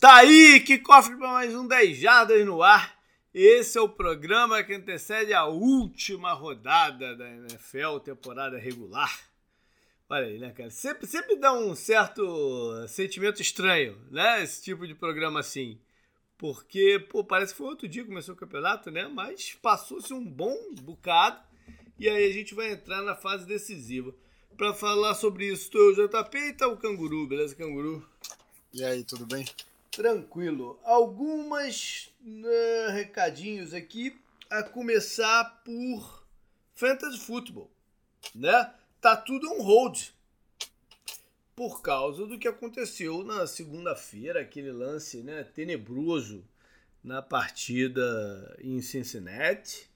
Tá aí, que cofre para mais um 10 Jardas no ar. Esse é o programa que antecede a última rodada da NFL, temporada regular. Olha aí, né, cara? Sempre, sempre dá um certo sentimento estranho, né? Esse tipo de programa assim. Porque, pô, parece que foi outro dia que começou o campeonato, né? Mas passou-se um bom bocado. E aí a gente vai entrar na fase decisiva. Para falar sobre isso, estou eu, JP, e tá o Canguru, beleza, Canguru? E aí, tudo bem? Tranquilo. Algumas uh, recadinhos aqui, a começar por Fantasy Football, né? Tá tudo on hold por causa do que aconteceu na segunda-feira, aquele lance, né, tenebroso na partida em Cincinnati.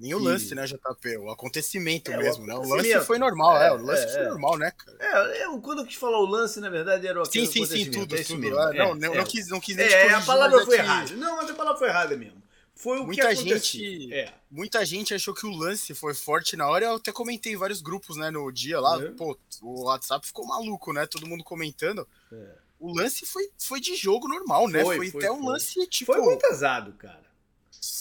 Nem o lance, né, JP? O acontecimento é, mesmo, o né? O lance foi normal, é, é, o lance é, foi normal, né, cara? É, eu, quando eu quis falar o lance, na verdade, era o Sim, sim, sim, tudo, é tudo. Ah, não, não, não, quis, não quis nem É, a palavra foi errada. Não, mas a palavra foi errada mesmo. Foi o muita que gente, é. Muita gente achou que o lance foi forte na hora. Eu até comentei em vários grupos, né, no dia lá. Pô, o WhatsApp ficou maluco, né? Todo mundo comentando. O lance foi, foi de jogo normal, né? Foi, foi, foi até um lance tipo. Foi muito azado, cara.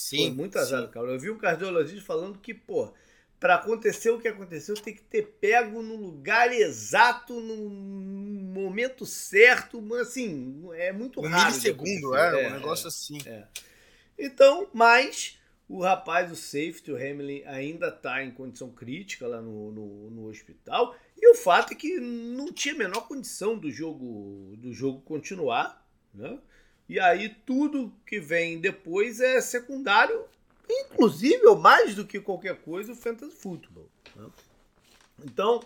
Sim. Foi muito sim. cara. Eu vi um cardiologista falando que, pô, para acontecer o que aconteceu, tem que ter pego no lugar exato, no momento certo, assim, é muito um raro. Milissegundo, é, é, um negócio é, assim. É. Então, mas o rapaz, o safety, o Hamlin, ainda está em condição crítica lá no, no, no, hospital. E o fato é que não tinha a menor condição do jogo, do jogo continuar. Né? E aí tudo que vem depois é secundário, inclusive, ou mais do que qualquer coisa, o fantasy football. Né? Então,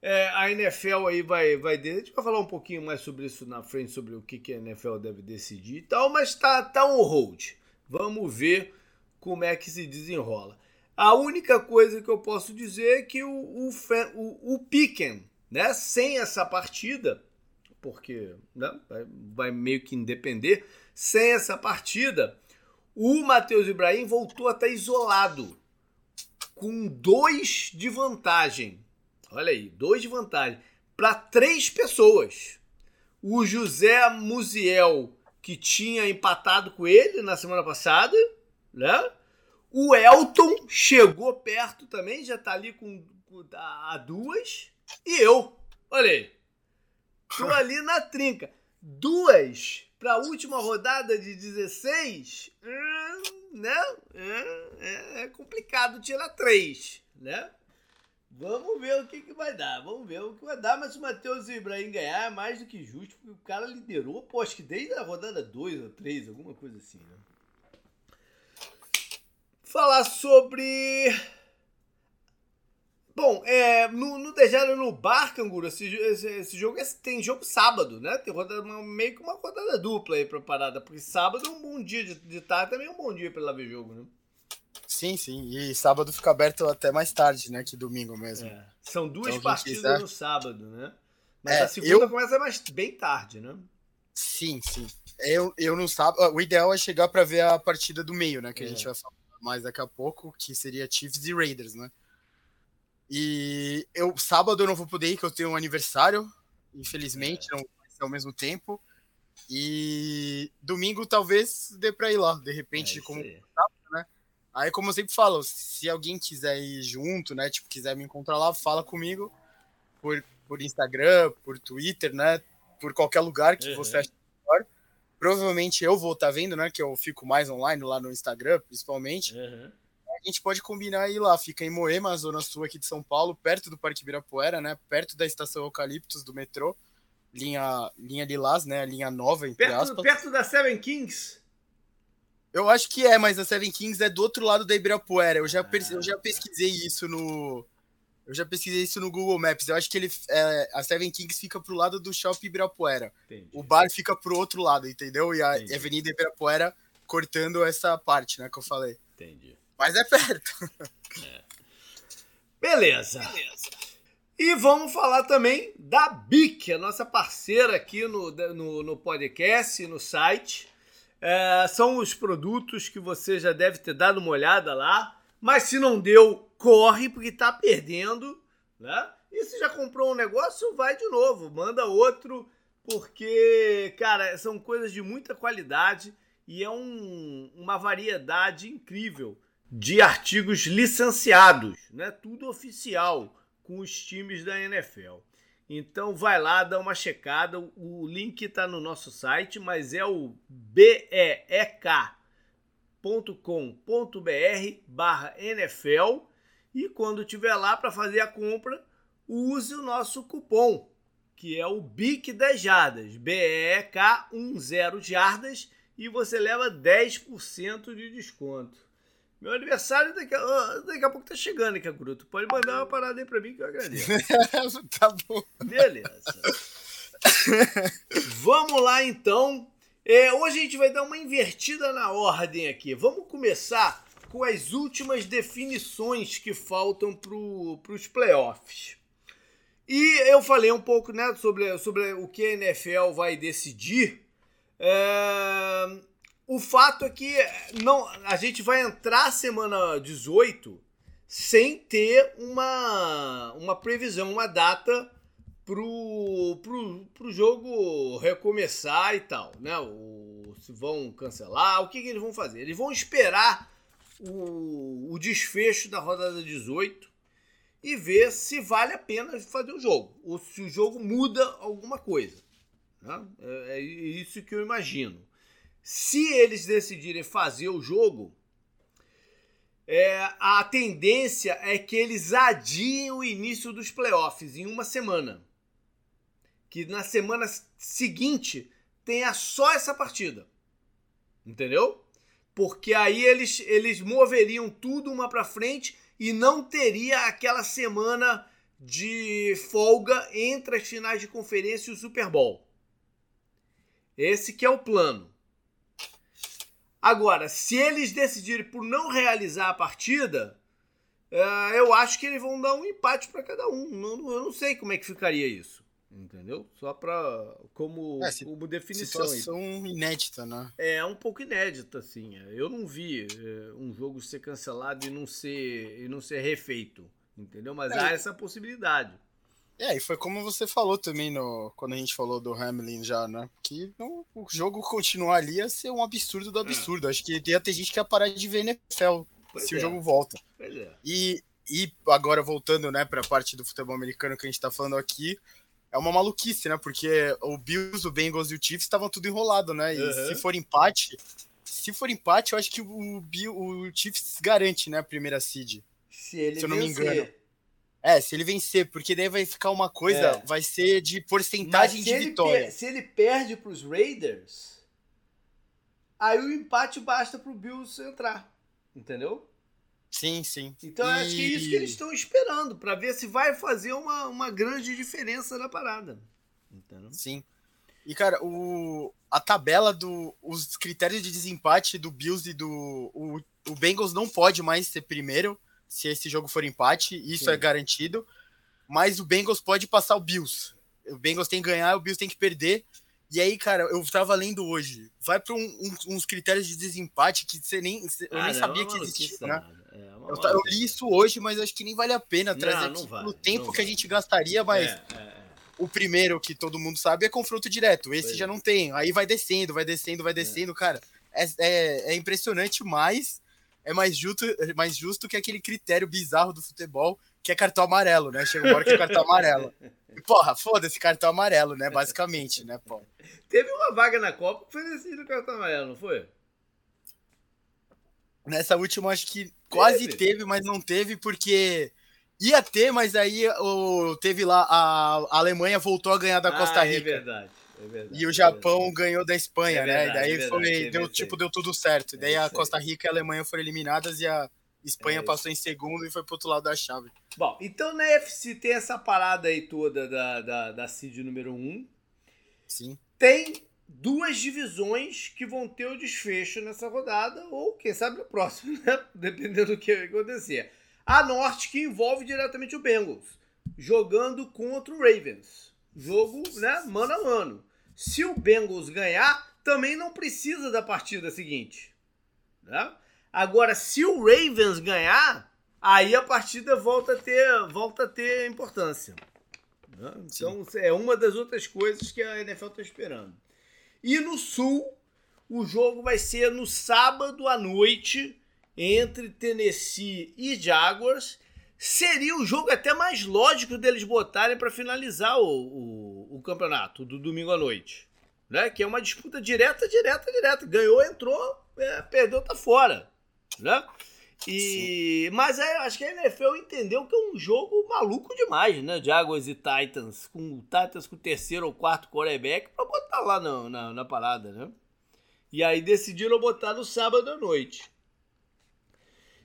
é, a NFL aí vai, vai. A gente vai falar um pouquinho mais sobre isso na frente, sobre o que, que a NFL deve decidir e tal, mas tá, tá on hold. Vamos ver como é que se desenrola. A única coisa que eu posso dizer é que o, o, o, o Piquen, né, sem essa partida, porque né, vai, vai meio que depender, sem essa partida, o Matheus Ibrahim voltou a estar isolado, com dois de vantagem. Olha aí, dois de vantagem para três pessoas. O José Musiel que tinha empatado com ele na semana passada, né? O Elton chegou perto também, já tá ali com, com a duas. E eu, olha aí, tô ali na trinca. Duas para a última rodada de 16, hum, né? É, é, complicado tirar três, né? Vamos ver o que, que vai dar. Vamos ver o que vai dar. Mas o Matheus Ibrahim ganhar é mais do que justo, porque o cara liderou, pô, acho que desde a rodada 2 ou 3, alguma coisa assim, né? Falar sobre. Bom, é, no, no Dejado no Bar, Canguru, esse, esse, esse jogo é, tem jogo sábado, né? Tem rodada, meio que uma rodada dupla aí pra parada, porque sábado é um bom dia de, de tarde, também é um bom dia pra lá ver jogo, né? Sim, sim. E sábado fica aberto até mais tarde, né? Que domingo mesmo. É. São duas então, partidas quiser... no sábado, né? Mas é, a segunda eu... começa mais bem tarde, né? Sim, sim. Eu, eu não sábado. O ideal é chegar para ver a partida do meio, né? Que é. a gente vai falar mais daqui a pouco, que seria Chiefs e Raiders, né? E eu sábado eu não vou poder ir, que eu tenho um aniversário. Infelizmente, é. não ao mesmo tempo. E domingo talvez dê para ir lá, de repente, é como Aí, como eu sempre falo, se alguém quiser ir junto, né? Tipo, quiser me encontrar lá, fala comigo por, por Instagram, por Twitter, né? Por qualquer lugar que uhum. você ache melhor. Provavelmente eu vou estar tá vendo, né? Que eu fico mais online lá no Instagram, principalmente. Uhum. A gente pode combinar ir lá. Fica em Moema, zona sul aqui de São Paulo, perto do Parque Ibirapuera, né? Perto da estação Eucaliptus do metrô. Linha, linha Lilás, né? Linha nova, entre perto, aspas. Perto da Seven Kings? Eu acho que é, mas a Seven Kings é do outro lado da Ibirapuera. Eu já, eu já pesquisei isso no. Eu já pesquisei isso no Google Maps. Eu acho que ele, é, a Seven Kings fica pro lado do Shopping Ibirapuera. Entendi. O bar fica pro outro lado, entendeu? E a Entendi. Avenida Ibirapuera cortando essa parte, né, que eu falei. Entendi. Mas é perto. É. Beleza. Beleza. E vamos falar também da BIC, a nossa parceira aqui no, no, no podcast, no site. É, são os produtos que você já deve ter dado uma olhada lá. Mas se não deu, corre, porque está perdendo. Né? E se já comprou um negócio, vai de novo. Manda outro, porque, cara, são coisas de muita qualidade e é um, uma variedade incrível de artigos licenciados, né? Tudo oficial com os times da NFL. Então vai lá, dá uma checada. O link está no nosso site, mas é o beek.com.br barra NFL. E quando tiver lá para fazer a compra, use o nosso cupom, que é o BIC 10 jardas, B-E-K 10 jardas, e você leva 10% de desconto. Meu aniversário daqui a, daqui a pouco tá chegando, hein, Canguru? pode mandar uma parada aí pra mim que eu agradeço. tá bom. Beleza. Vamos lá, então. É, hoje a gente vai dar uma invertida na ordem aqui. Vamos começar com as últimas definições que faltam para os playoffs. E eu falei um pouco né, sobre, sobre o que a NFL vai decidir. É, o fato é que não, a gente vai entrar semana 18 sem ter uma, uma previsão, uma data pro, pro, pro jogo recomeçar e tal, né? O, se vão cancelar, o que, que eles vão fazer? Eles vão esperar o, o desfecho da rodada 18 e ver se vale a pena fazer o jogo, ou se o jogo muda alguma coisa. Né? É, é isso que eu imagino. Se eles decidirem fazer o jogo, é, a tendência é que eles adiem o início dos playoffs em uma semana. Que na semana seguinte tenha só essa partida. Entendeu? Porque aí eles, eles moveriam tudo uma para frente e não teria aquela semana de folga entre as finais de conferência e o Super Bowl. Esse que é o plano. Agora, se eles decidirem por não realizar a partida, uh, eu acho que eles vão dar um empate para cada um. Eu não sei como é que ficaria isso. Entendeu? Só para como, é, como definição. Situação aí. inédita, né? É um pouco inédita, assim. Eu não vi é, um jogo ser cancelado e não ser, e não ser refeito. Entendeu? Mas é. há essa possibilidade. É, e foi como você falou também no, quando a gente falou do Hamlin já, né? Que não, o jogo continuar ali ia ser um absurdo do é. absurdo. Acho que ia ter gente que ia parar de ver NFL pois se é. o jogo volta. Pois é. E, e agora voltando, né, pra parte do futebol americano que a gente tá falando aqui, é uma maluquice, né? Porque o Bills, o Bengals e o Chiefs estavam tudo enrolado, né? E uhum. se for empate, se for empate, eu acho que o, Bill, o Chiefs garante, né, a primeira seed. Se ele se eu não me engano. É, se ele vencer, porque daí vai ficar uma coisa, é. vai ser de porcentagem de vitória. se ele perde para os Raiders, aí o empate basta para o Bills entrar, entendeu? Sim, sim. Então e... acho que é isso que eles estão esperando, para ver se vai fazer uma, uma grande diferença na parada. Entendeu? Sim. E, cara, o, a tabela do. Os critérios de desempate do Bills e do. O, o Bengals não pode mais ser primeiro se esse jogo for empate, isso Sim. é garantido. Mas o Bengals pode passar o Bills. O Bengals tem que ganhar, o Bills tem que perder. E aí, cara, eu tava lendo hoje. Vai para um, um, uns critérios de desempate que você nem, eu ah, nem sabia que existia, né? É eu, eu, li isso hoje, mas acho que nem vale a pena trazer não, não vale, no tempo que vai. a gente gastaria, mas é, é, é. o primeiro que todo mundo sabe é confronto direto. Esse já não tem. Aí vai descendo, vai descendo, vai é. descendo, cara. É, é, é impressionante, mas é mais justo, é mais justo que aquele critério bizarro do futebol que é cartão amarelo, né? Chega uma hora que é cartão amarelo. E, porra, foda-se cartão amarelo, né? Basicamente, né, pô? Teve uma vaga na Copa que foi decidido cartão amarelo, não foi? Nessa última, acho que quase teve, teve mas não teve, porque ia ter, mas aí o, teve lá, a, Alemanha voltou a ganhar da Costa Rica. Ah, é verdade. É verdade, e o Japão é ganhou da Espanha, é verdade, né? E daí é foi, deu, tipo, deu tudo certo. E daí a Costa Rica e a Alemanha foram eliminadas e a Espanha passou em segundo e foi pro outro lado da chave. Bom, então na FC tem essa parada aí toda da, da, da seed número 1. Um. Sim. Tem duas divisões que vão ter o desfecho nessa rodada, ou quem sabe no próximo, né? Dependendo do que acontecer. A Norte, que envolve diretamente o Bengals, jogando contra o Ravens. Jogo, né, mano a mano. Se o Bengals ganhar, também não precisa da partida seguinte. Né? Agora, se o Ravens ganhar, aí a partida volta a ter, volta a ter importância. Né? Então Sim. é uma das outras coisas que a NFL está esperando. E no Sul, o jogo vai ser no sábado à noite entre Tennessee e Jaguars. Seria o jogo até mais lógico deles botarem para finalizar o, o, o, campeonato do domingo à noite. Né? Que é uma disputa direta, direta, direta. Ganhou, entrou, é, perdeu, tá fora. Né? E, mas é, acho que a NFL entendeu que é um jogo maluco demais, né? Jaguars e Titans, com o Titans com o terceiro ou quarto quarterback para botar lá no, na, na parada, né? E aí decidiram botar no sábado à noite.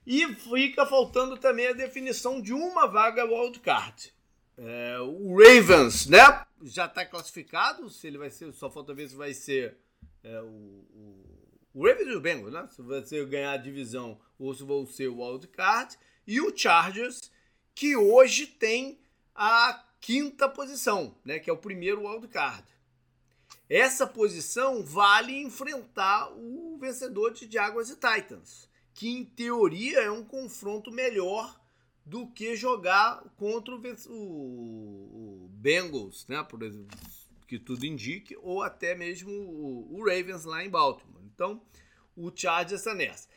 E fica faltando também a definição de uma vaga wildcard. É, o Ravens, né? Já está classificado. Se ele vai ser, só falta ver se vai ser é, o, o, o, Ravens e o Bengals, né? Se vai ser ganhar a divisão ou se vão ser o wildcard. E o Chargers, que hoje tem a quinta posição, né? Que é o primeiro wildcard. Essa posição vale enfrentar o vencedor de Jaguars e Titans, que em teoria é um confronto melhor do que jogar contra o, o, o Bengals, né? Por exemplo, que tudo indique, ou até mesmo o, o Ravens lá em Baltimore. Então, o Chargers está nessa.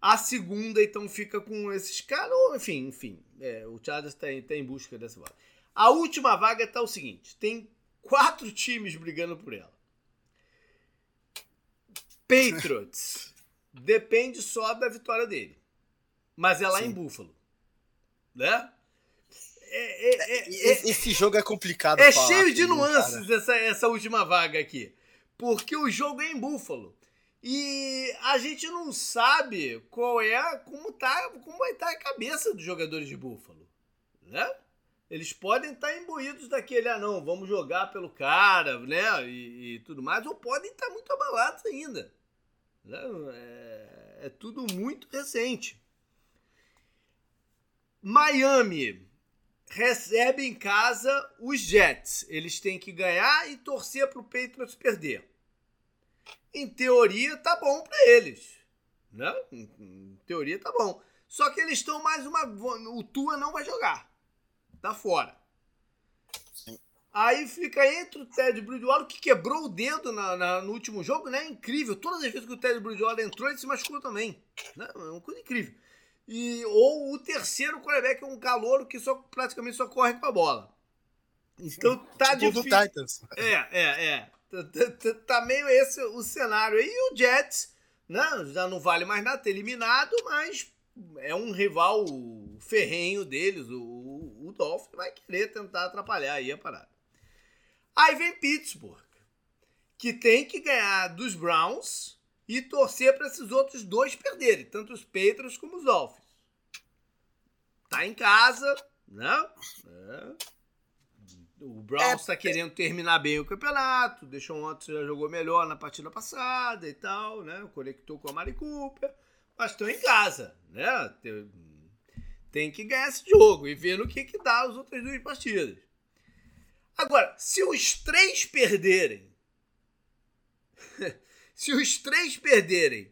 A segunda, então, fica com esses caras, enfim, enfim, é, o Chargers está em, tá em busca dessa vaga. A última vaga está o seguinte: tem quatro times brigando por ela. Patriots depende só da vitória dele. Mas é lá Sim. em Buffalo. Né? É, é, é, é esse jogo é complicado. É cheio de nuances essa, essa última vaga aqui. Porque o jogo é em Buffalo. E a gente não sabe qual é, como, tá, como vai estar tá a cabeça dos jogadores de Buffalo. Né? Eles podem estar tá imbuídos daquele, ah não, vamos jogar pelo cara, né? E, e tudo mais, ou podem estar tá muito abalados ainda. É, é tudo muito recente. Miami recebe em casa os Jets. Eles têm que ganhar e torcer para o Patriots perder. Em teoria, tá bom para eles. Né? Em teoria, tá bom. Só que eles estão mais uma. O Tua não vai jogar. Tá fora. Aí fica entre o Ted Bridgewater, que quebrou o dedo na, na, no último jogo, né? Incrível. Todas as vezes que o Ted Bridgewater entrou, ele se machucou também. Né? É uma coisa incrível. E, ou o terceiro quarterback é um calouro que só, praticamente só corre com a bola. Então tá tipo difícil. Titans. É, é, é. Tá, tá, tá, tá, meio esse o cenário aí. E o Jets, né? Já não vale mais nada ter eliminado, mas é um rival ferrenho deles. O, o, o Dolphin vai querer tentar atrapalhar aí a parada. Aí vem Pittsburgh, que tem que ganhar dos Browns e torcer para esses outros dois perderem, tanto os Patriots como os Dolphins. Tá em casa, né? É. O Browns está é, querendo terminar bem o campeonato, deixou ontem, já jogou melhor na partida passada e tal, né? Conectou com a Mari Cooper, mas estão em casa, né? Tem, tem que ganhar esse jogo e ver no que, que dá as outras duas partidas. Agora, se os três perderem, se os três perderem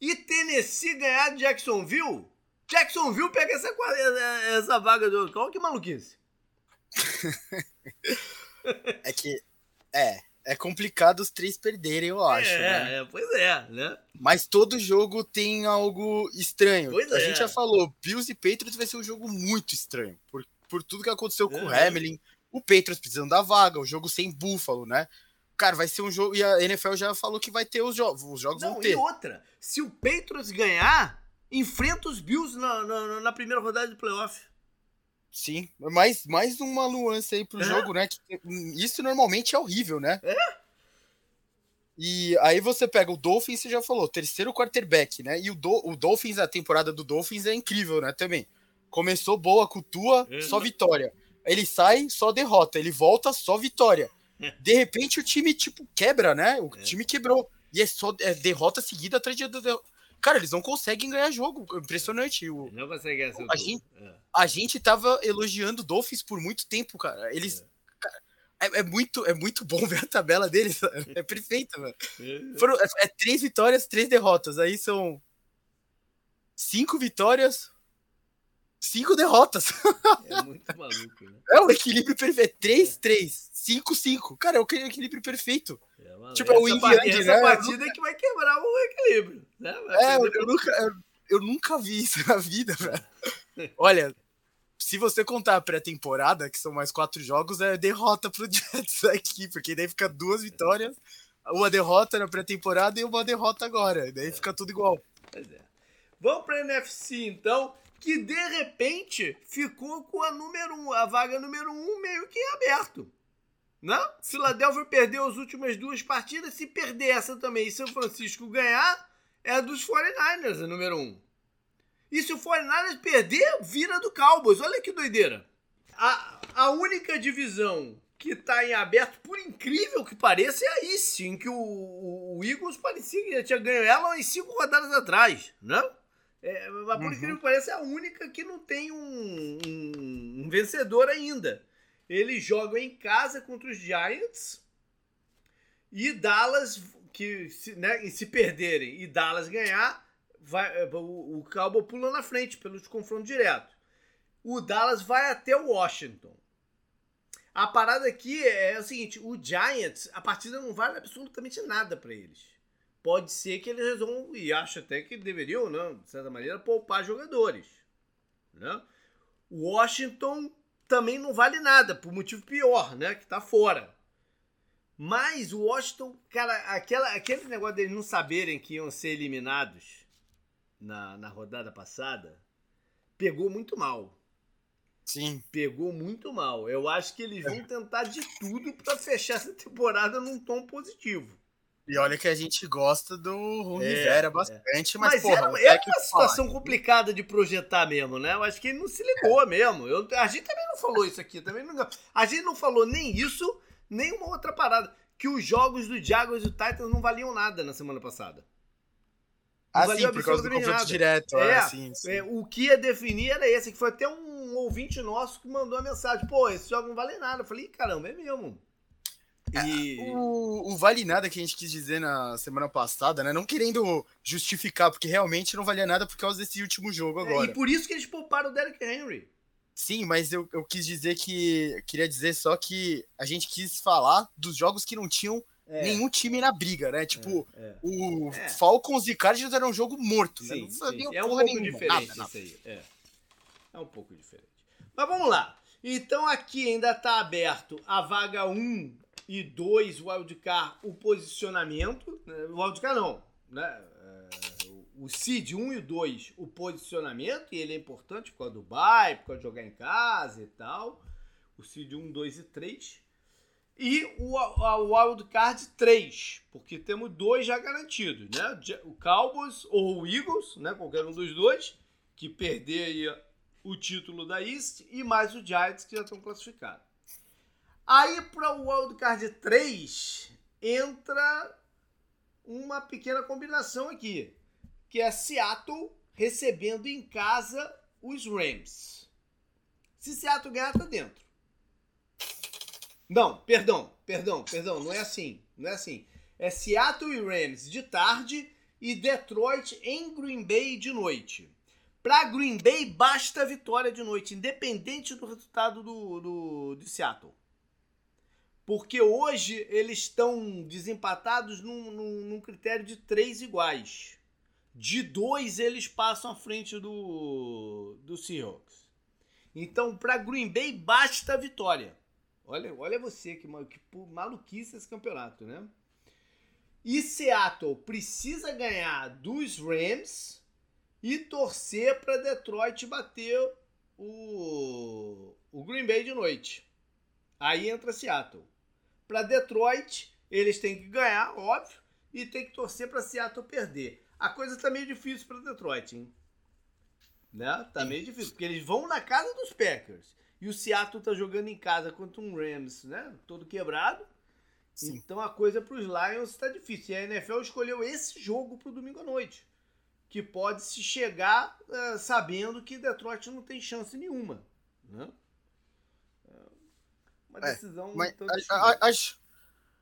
e Tennessee ganhar de Jacksonville, Jacksonville pega essa, essa vaga do. Olha que maluquice. é que. É. É complicado os três perderem, eu acho. É, né? é pois é, né? Mas todo jogo tem algo estranho. Pois a é. gente já falou, Bills e Patriots vai ser um jogo muito estranho. Por, por tudo que aconteceu com o Hamlin, o Patriots precisando da vaga, o jogo sem Buffalo, né? Cara, vai ser um jogo. E a NFL já falou que vai ter os jogos. Os jogos Não, vão ter. E outra, se o Patriots ganhar, enfrenta os Bills na, na, na primeira rodada de playoff. Sim, mais, mais uma nuance aí pro é. jogo, né? Que, isso normalmente é horrível, né? É. E aí você pega o Dolphins, você já falou, terceiro quarterback, né? E o, Do, o Dolphins, a temporada do Dolphins é incrível, né? Também. Começou boa com tua, é. só vitória. Ele sai, só derrota. Ele volta, só vitória. De repente o time, tipo, quebra, né? O é. time quebrou. E é só é, derrota seguida atrás de derrota. Cara, eles não conseguem ganhar jogo. Impressionante. O, não conseguem ganhar a gente, é. a gente tava elogiando o Dolphins por muito tempo, cara. Eles. É. É, é, muito, é muito bom ver a tabela deles. É perfeita, mano. É. Foram, é, é, três vitórias, três derrotas. Aí são cinco vitórias, cinco derrotas. É muito maluco, né? É o equilíbrio perfeito. 3-3, 5-5. Cara, é o equilíbrio perfeito. É, tipo, é o Yang, Essa né? partida é que vai quebrar o equilíbrio. Né? É, eu, eu nunca, eu, eu nunca vi isso na vida, velho. Olha, se você contar a pré-temporada, que são mais quatro jogos, é derrota pro Jets aqui, porque daí fica duas vitórias, uma derrota na pré-temporada e uma derrota agora. Daí fica tudo igual. Pois é. Vamos para NFC então, que de repente ficou com a número um, a vaga número um meio que aberto. Não? Philadelphia perdeu as últimas duas partidas. Se perder essa também e São Francisco ganhar, é a dos 49ers, a número um. E se o 49ers perder, vira do Cowboys. Olha que doideira. A, a única divisão que está em aberto, por incrível que pareça, é a East, em que o, o- o Eagles parecia que já tinha ganho ela em cinco rodadas atrás, né? É, mas por Uhum. incrível que pareça, é a única que não tem um, um- um vencedor ainda. Eles jogam em casa contra os Giants e Dallas, que se, né, e se perderem e Dallas ganhar, vai, é, o, o pula na frente pelos confrontos diretos. O Dallas vai até o Washington. A parada aqui é o seguinte: o Giants, a partida não vale absolutamente nada para eles. Pode ser que eles resolvam, e acho até que deveriam, né, de certa maneira, poupar jogadores. Né? Washington também não vale nada, por motivo pior, né? Que tá fora. Mas o Washington, cara, aquela, aquele negócio deles não saberem que iam ser eliminados na, na rodada passada, pegou muito mal Sim. pegou muito mal. Eu acho que eles vão tentar de tudo para fechar essa temporada num tom positivo. E olha que a gente gosta do Ron É, Rivera é. bastante, mas, Mas, porra, era, era uma situação falar. complicada de projetar mesmo, né? Eu acho que ele não se ligou mesmo. Eu, a gente também não falou isso aqui. Também não, a gente não falou nem isso, nem uma outra parada. Que os jogos do Jaguars e do Titans não valiam nada na semana passada. Não Ah, sim, por causa do confronto nada. direto. É, É, sim, sim. É, o que ia definir era esse, que foi até um ouvinte nosso que mandou a mensagem. Pô, esse jogo não vale nada. Eu falei, caramba, é mesmo. E. O, o vale nada que a gente quis dizer na semana passada, né? Não querendo justificar, porque realmente não valia nada por causa desse último jogo É, agora. e por isso que eles pouparam o Derrick Henry. Sim, mas eu, eu quis dizer que. Queria dizer só que a gente quis falar dos jogos que não tinham É, nenhum time na briga, né? Tipo, é. o É. Falcons e Cardinals era um jogo morto, né? Sim, Não sim. É um pouco nenhuma, diferente nada, nada. isso aí. É. é um pouco diferente. Mas vamos lá. Então aqui ainda está aberto a vaga 1 e 2, o wildcard, o posicionamento. né? O wildcard não, né? É, O seed 1 e 2, o posicionamento, e ele é importante por causa do bye, por causa de jogar em casa e tal. O seed 1, 2 e 3. E o, o wildcard 3, porque temos dois já garantidos, né? O Cowboys ou o Eagles, né? Qualquer um dos dois, que perder aí o título da East, e mais o Giants, que já estão classificados. Aí para o wildcard 3 entra uma pequena combinação aqui, que é Seattle recebendo em casa os Rams. Se Seattle ganhar, tá dentro. Não, perdão, perdão, perdão, não é assim, não é assim. É Seattle e Rams de tarde e Detroit em Green Bay de noite. Para Green Bay basta a vitória de noite, independente do resultado do, do de Seattle. Porque hoje eles estão desempatados num, num, num critério de três iguais. De dois eles passam à frente do, do Seahawks. Então, para Green Bay basta a vitória. Olha, olha você, que, que maluquice esse campeonato, né? E Seattle precisa ganhar dos Rams e torcer para Detroit bater o, o Green Bay de noite. Aí entra Seattle. Para Detroit, eles têm que ganhar, óbvio, e tem que torcer para Seattle perder. A coisa tá meio difícil para Detroit, hein? Né? Tá meio difícil, porque eles vão na casa dos Packers. E o Seattle tá jogando em casa contra um Rams, né? Todo quebrado. Sim. Então a coisa para os Lions tá difícil. E a NFL escolheu esse jogo pro domingo à noite. Que pode se chegar eh, sabendo que Detroit não tem chance nenhuma. Né? Uma É, decisão Mas a- a- acho,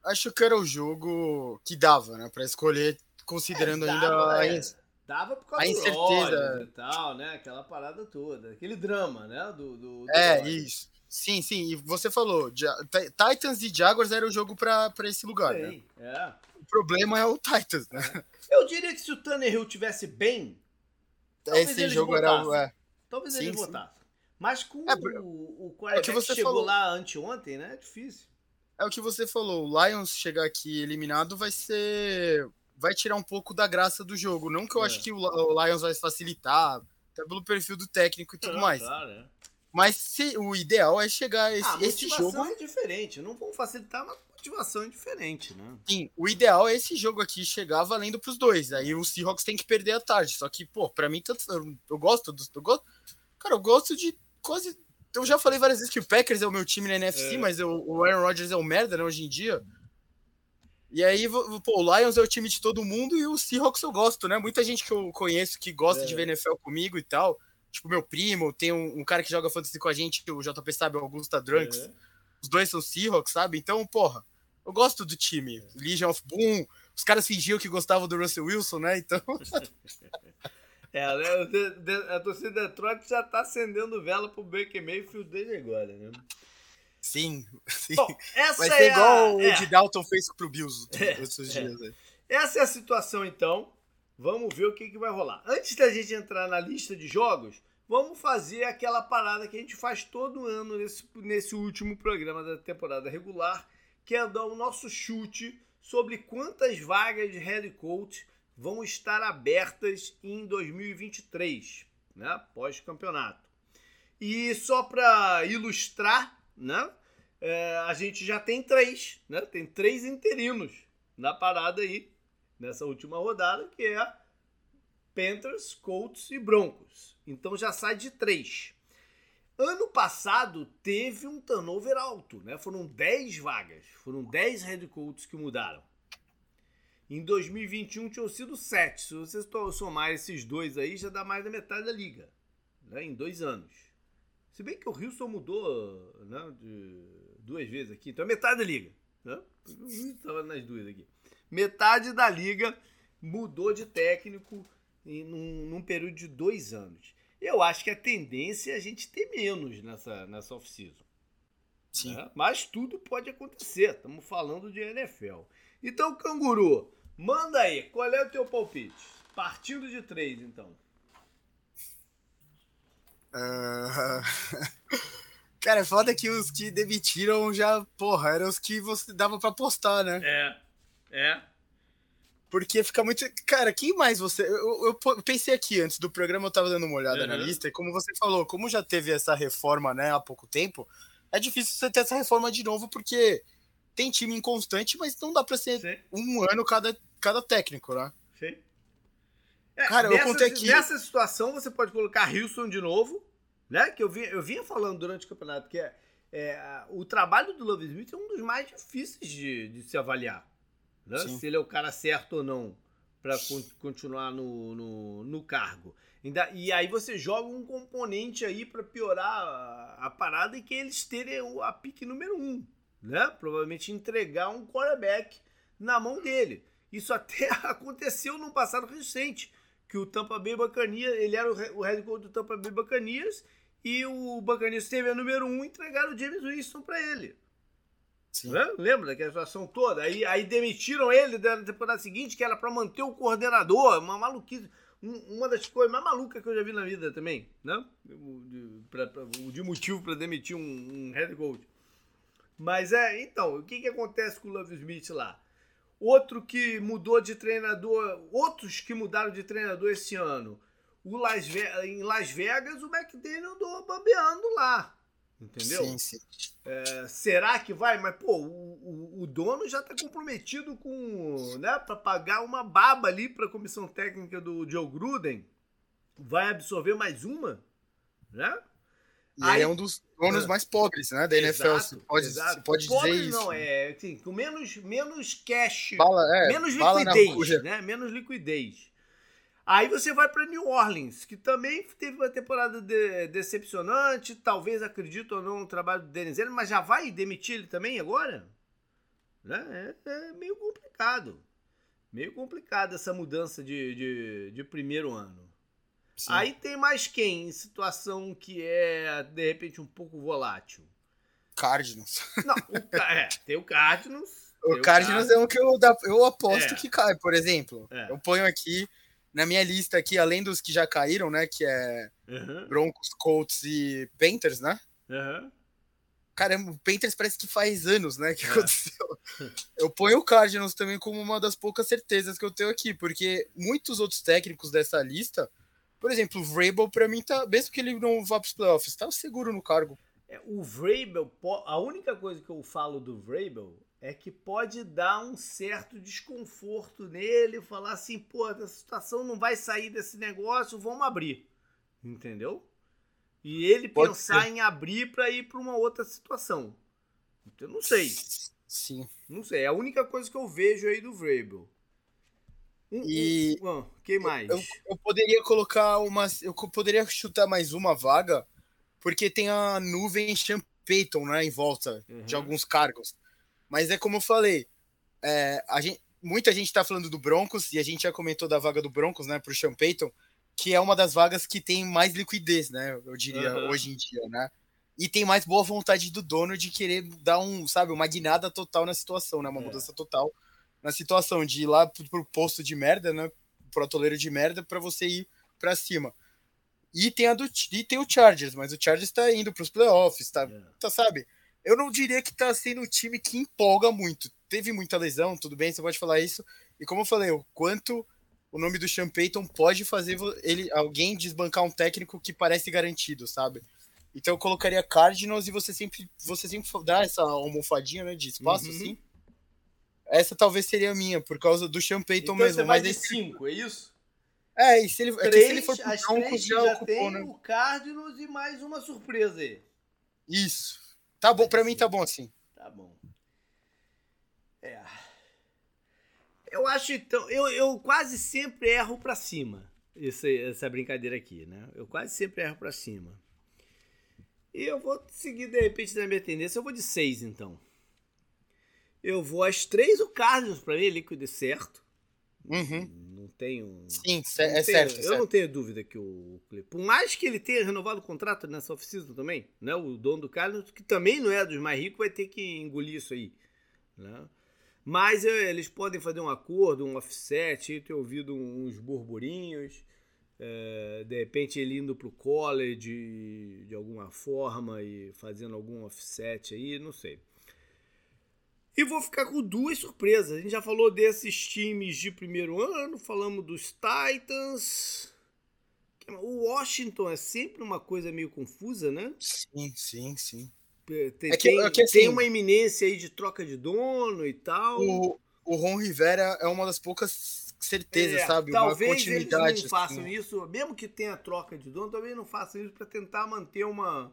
acho que era o jogo que dava, né? Pra escolher, considerando É, ainda dava, a é. Tava por causa a incerteza e tal, né? Aquela parada toda. Aquele drama, né? Do, do, do é, isso. Sim, sim. E você falou, Titans e Jaguars era o jogo para esse lugar, sim, né? É. O problema é o Titans, né? Eu diria que se o Tannehill tivesse bem, esse jogo era o. É. Talvez sim, ele votasse. Mas com é, o, o quarterback é que você chegou falou. lá anteontem, né? É difícil. É o que você falou. O Lions chegar aqui eliminado vai ser. Vai tirar um pouco da graça do jogo. Não que eu é. acho que o Lions vai facilitar, até pelo perfil do técnico e tudo mais. Claro, é. Mas se, o ideal é chegar esse, ah, esse jogo. é diferente. Não vão facilitar, mas motivação é diferente, né? Sim, o ideal é esse jogo aqui chegar valendo pros dois. Aí o Seahawks tem que perder a tarde. Só que, pô, pra mim, tanto, eu, eu gosto do. Eu gosto, cara, eu gosto de quase. Eu já falei várias vezes que o Packers é o meu time na NFC, é. mas eu, o Aaron Rodgers é o merda, né, hoje em dia. E aí, pô, o Lions é o time de todo mundo e o Seahawks eu gosto, né? Muita gente que eu conheço que gosta é. de ver NFL comigo e tal. Tipo, meu primo, tem um, um, cara que joga fantasy com a gente, o JP sabe, o Augusta Drunks. É. Os dois são Seahawks, sabe? Então, porra, eu gosto do time. É. Legion of Boom. Os caras fingiam que gostavam do Russell Wilson, né? Então. é, né? a torcida Detroit já tá acendendo vela pro Baker Mayfield desde agora, né? Sim, sim. Bom, essa Vai ser é igual a... o é. de Dalton fez pro Bills é, esses é. dias. Essa é a situação, então. Vamos ver o que, que vai rolar. Antes da gente entrar na lista de jogos, vamos fazer aquela parada que a gente faz todo ano nesse, nesse último programa da temporada regular, que é dar o nosso chute sobre quantas vagas de head coach vão estar abertas em 2023, né, pós-campeonato. E só para ilustrar, né, é, a gente já tem três, né, tem três interinos na parada aí nessa última rodada, que é Panthers, Colts e Broncos. Então já sai de três. Ano passado teve um turnover alto, né? Foram 10 vagas, foram 10 head coaches que mudaram. Em 2021 tinham sido 7. Se você somar esses dois aí, já dá mais da metade da liga, né? Em dois anos. Se bem que o Houston mudou né, duas vezes aqui, então é metade da liga. Né? Estava nas duas aqui metade da liga mudou de técnico em, num, num, período de dois anos. Eu acho que a tendência é a gente ter menos nessa, nessa off-season. Sim. Né? Mas tudo pode acontecer. Estamos falando de NFL. Então, Canguru, manda aí. Qual é o teu palpite? Partindo de três, então. Uh... Cara, é foda que os que demitiram já, porra, eram os que você dava para postar, né? É. É. Porque fica muito. Cara, quem mais você. Eu, eu, pensei aqui antes do programa, eu tava dando uma olhada uhum. na lista, e como você falou, como já teve essa reforma, né, há pouco tempo, é difícil você ter essa reforma de novo, porque tem time inconstante, mas não dá pra ser Sim. um ano cada, cada técnico, né? Sim. É, Cara, nessa, eu contei aqui. Nessa situação, você pode colocar Houston de novo, né? Que eu vinha, eu vinha falando durante o campeonato, que é, é o trabalho do Love Smith é um dos mais difíceis de, de se avaliar né? se ele é o cara certo ou não para continuar no, no, no, cargo. E aí você joga um componente aí para piorar a, a, parada e que eles terem a pique número um, né? Provavelmente entregar um quarterback na mão dele. Isso até aconteceu no passado recente, que o Tampa Bay Buccaneers, ele era o head coach do Tampa Bay Buccaneers e o Buccaneers teve a número um e entregaram o James Winston para ele. Né? Lembra daquela situação toda? Aí, aí demitiram ele na temporada seguinte, que era para manter o coordenador, uma maluquice. uma das coisas mais malucas que eu já vi na vida também, né? De, pra, pra, de motivo para demitir um, um, head coach. Mas é, então, o que, que acontece com o Love Smith lá? Outro que mudou de treinador, outros que mudaram de treinador esse ano. O Las Vegas, em Las Vegas, o McDaniel andou bambeando lá. Entendeu? Sim, sim. É, será que vai? Mas, pô, o, o, o dono já está comprometido com. né, para pagar uma baba ali para a comissão técnica do Joe Gruden. Vai absorver mais uma, né? E Aí, é um dos donos mais pobres, né, da NFL, exato, se pode, se pode dizer isso. não, é, assim, com menos, menos cash, bala, é, menos liquidez, né, menos liquidez. Aí você vai para New Orleans, que também teve uma temporada de, decepcionante. Talvez, acredito ou não, no trabalho do Denis mas já vai demitir ele também agora? Né? É, é meio complicado. Meio complicado essa mudança de, de, de primeiro ano. Sim. Aí tem mais quem em situação que é, de repente, um pouco volátil? Cardinals. Não, o, é, tem o Cardinals. O Cardinals, Cardinals é um que eu, eu aposto é. que cai, por exemplo. É. Eu ponho aqui na minha lista aqui, além dos que já caíram, né? Que é uhum. Broncos, Colts e Panthers, né? Uhum. Caramba, o Panthers parece que faz anos, né? Que é. aconteceu. Eu ponho o Cardinals também como uma das poucas certezas que eu tenho aqui, porque muitos outros técnicos dessa lista por exemplo, o Vrabel, para mim, tá, mesmo que ele não vá para os playoffs, tá seguro no cargo. É, o Vrabel, a única coisa que eu falo do Vrabel é que pode dar um certo desconforto nele, falar assim, pô, a situação não vai sair desse negócio, vamos abrir. Entendeu? E ele pode pensar ser. em abrir para ir para uma outra situação. Então, não sei. Sim. Não sei. É a única coisa que eu vejo aí do Vrabel. E um, quem mais? Eu, eu, poderia colocar uma. Eu poderia chutar mais uma vaga, porque tem a nuvem Sean Payton, né, em volta uhum. de alguns cargos. Mas é como eu falei, é, a gente, muita gente tá falando do Broncos, e a gente já comentou da vaga do Broncos, né, pro Sean Payton, que é uma das vagas que tem mais liquidez, né, eu diria, uhum. hoje em dia, né? E tem mais boa vontade do dono de querer dar um, sabe, uma guinada total na situação, né, uma é. mudança total na situação de ir lá pro, pro posto de merda, né? Pro atoleiro de merda, para você ir para cima. E tem, a do, e tem o Chargers, mas o Chargers tá indo pros playoffs, tá, yeah. tá, sabe? Eu não diria que tá sendo um time que empolga muito. Teve muita lesão, tudo bem, você pode falar isso. E como eu falei, o quanto o nome do Sean Payton pode fazer ele, alguém desbancar um técnico que parece garantido, sabe? Então eu colocaria Cardinals e você sempre, você sempre dá essa almofadinha né, de espaço, uhum. assim. Essa talvez seria a minha, por causa do Sean Payton então mesmo. Você vai mas de 5, é isso? É, e se ele, três, é se ele for pro Broncos, já, já ocupou, tem né? o Cardinals e mais uma surpresa aí. Isso. Tá bom, pra mim tá bom assim. Tá bom. É. Eu acho então, eu, eu quase sempre erro para cima. Essa, essa brincadeira aqui, né? Eu quase sempre erro para cima. E eu vou seguir de repente na minha tendência, eu vou de 6 então. Eu vou às três o Cardinals para mim, líquido certo. Uhum. Não tenho. Sim, é tenho, é certo. Eu certo. não tenho dúvida que o Por mais que ele tenha renovado o contrato nessa oficina também, né? O dono do Cardinals, que também não é dos mais ricos, vai ter que engolir isso aí. Né? Mas é, eles podem fazer um acordo, um offset, ter ouvido uns burburinhos. É, de repente ele indo para o college de alguma forma e fazendo algum offset aí, não sei. E vou ficar com duas surpresas. A gente já falou desses times de primeiro ano, falamos dos Titans. O Washington é sempre uma coisa meio confusa, né? Sim, sim, sim. Tem, é que, é que, assim, tem uma iminência aí de troca de dono e tal. O, o Ron Rivera é uma das poucas certezas, é, sabe? Talvez uma continuidade, eles não façam assim. isso, mesmo que tenha troca de dono, talvez não façam isso para tentar manter uma,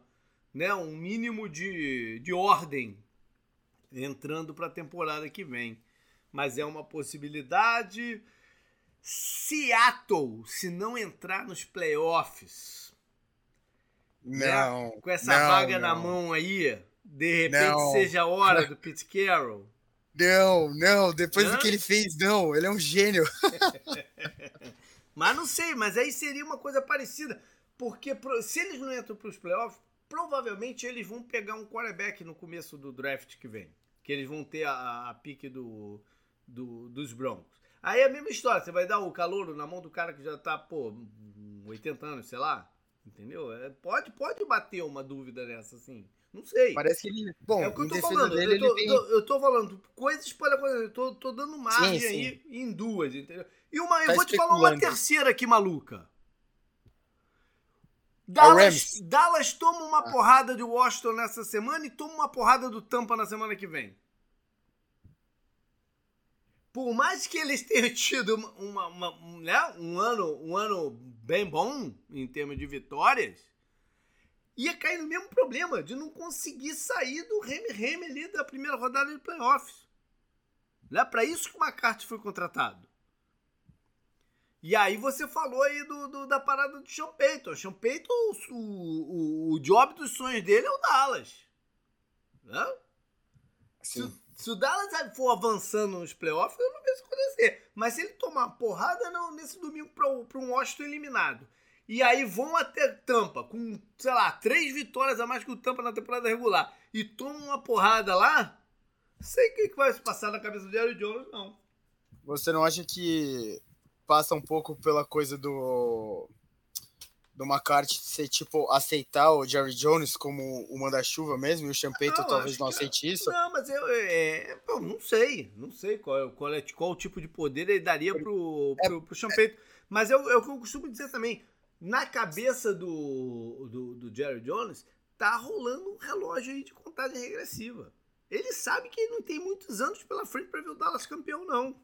né, um mínimo de, de ordem entrando para a temporada que vem. Mas é uma possibilidade. Seattle, se não entrar nos playoffs, não, né? com essa não, vaga não. na mão aí, de repente não. seja a hora do Pete Carroll. Não, não, depois do que ele fez, não, ele é um gênio. mas não sei, mas aí seria uma coisa parecida, porque se eles não entram para os playoffs, provavelmente eles vão pegar um quarterback no começo do draft que vem. Que eles vão ter a, a pique do, do, dos Broncos. Aí é a mesma história, você vai dar o calor na mão do cara que já tá, pô, 80 anos, sei lá. Entendeu? É, pode, pode bater uma dúvida nessa, assim. Não sei. Parece que ele. Bom, é o que eu tô falando. Dele, eu, tô, tem... tô, eu tô falando, coisas podem acontecer. Eu tô, tô dando margem sim, sim. aí em duas, entendeu? E uma, tá eu vou te falar uma terceira aqui, maluca. Dallas, Dallas toma uma ah. porrada de Washington nessa semana e toma uma porrada do Tampa na semana que vem. Por mais que eles tenham tido uma, uma, uma, né, um, ano, um ano bem bom em termos de vitórias, ia cair no mesmo problema de não conseguir sair do reme-reme ali da primeira rodada de playoffs. Não é para isso que o McCarthy foi contratado. E aí você falou aí do, do da parada do Sean Payton. O Sean Payton, o, o, o job dos sonhos dele é o Dallas. Né? Sim. se o Dallas for avançando nos playoffs, eu não vejo isso acontecer. Mas se ele tomar uma porrada não, nesse domingo para um Washington eliminado, e aí vão até Tampa com, sei lá, três vitórias a mais que o Tampa na temporada regular, e tomam uma porrada lá, sei o que, que vai se passar na cabeça do Jerry Jones, não. Você não acha que passa um pouco pela coisa do do McCarthy ser tipo aceitar o Jerry Jones como o manda-chuva mesmo e o Champeito talvez não aceite isso? Não, mas eu, é, eu não sei, não sei qual, qual, é, qual tipo de poder ele daria pro, pro, pro Champeito. Mas eu, eu, eu costumo dizer também, na cabeça do, do, do Jerry Jones, tá rolando um relógio aí de contagem regressiva. Ele sabe que ele não tem muitos anos pela frente para ver o Dallas campeão, não.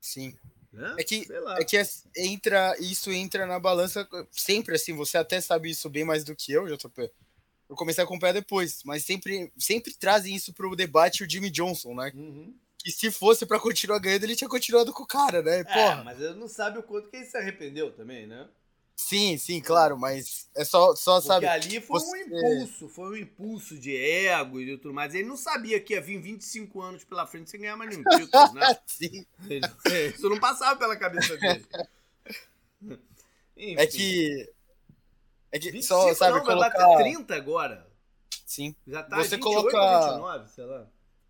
Sim. Né? É que, é que entra, isso entra na balança sempre assim, você até sabe isso bem mais do que eu, JP. Eu comecei a acompanhar depois, mas sempre, sempre trazem isso pro debate o Jimmy Johnson, né? Uhum. Que se fosse para continuar ganhando, ele tinha continuado com o cara, né? É, Porra. mas ele não sabe o quanto que ele se arrependeu também, né? Sim, sim, claro, mas é só, só sabe. Porque ali foi você... um impulso, foi um impulso de ego e tudo mais. Ele não sabia que ia vir 25 anos pela frente sem ganhar mais nenhum título, né? sim. Isso não passava pela cabeça dele. Enfim. É que. É que 25, só, sabe, não, colocar... vai bater 30 agora. Sim. Já tá você 28 colocar... 29, sei lá.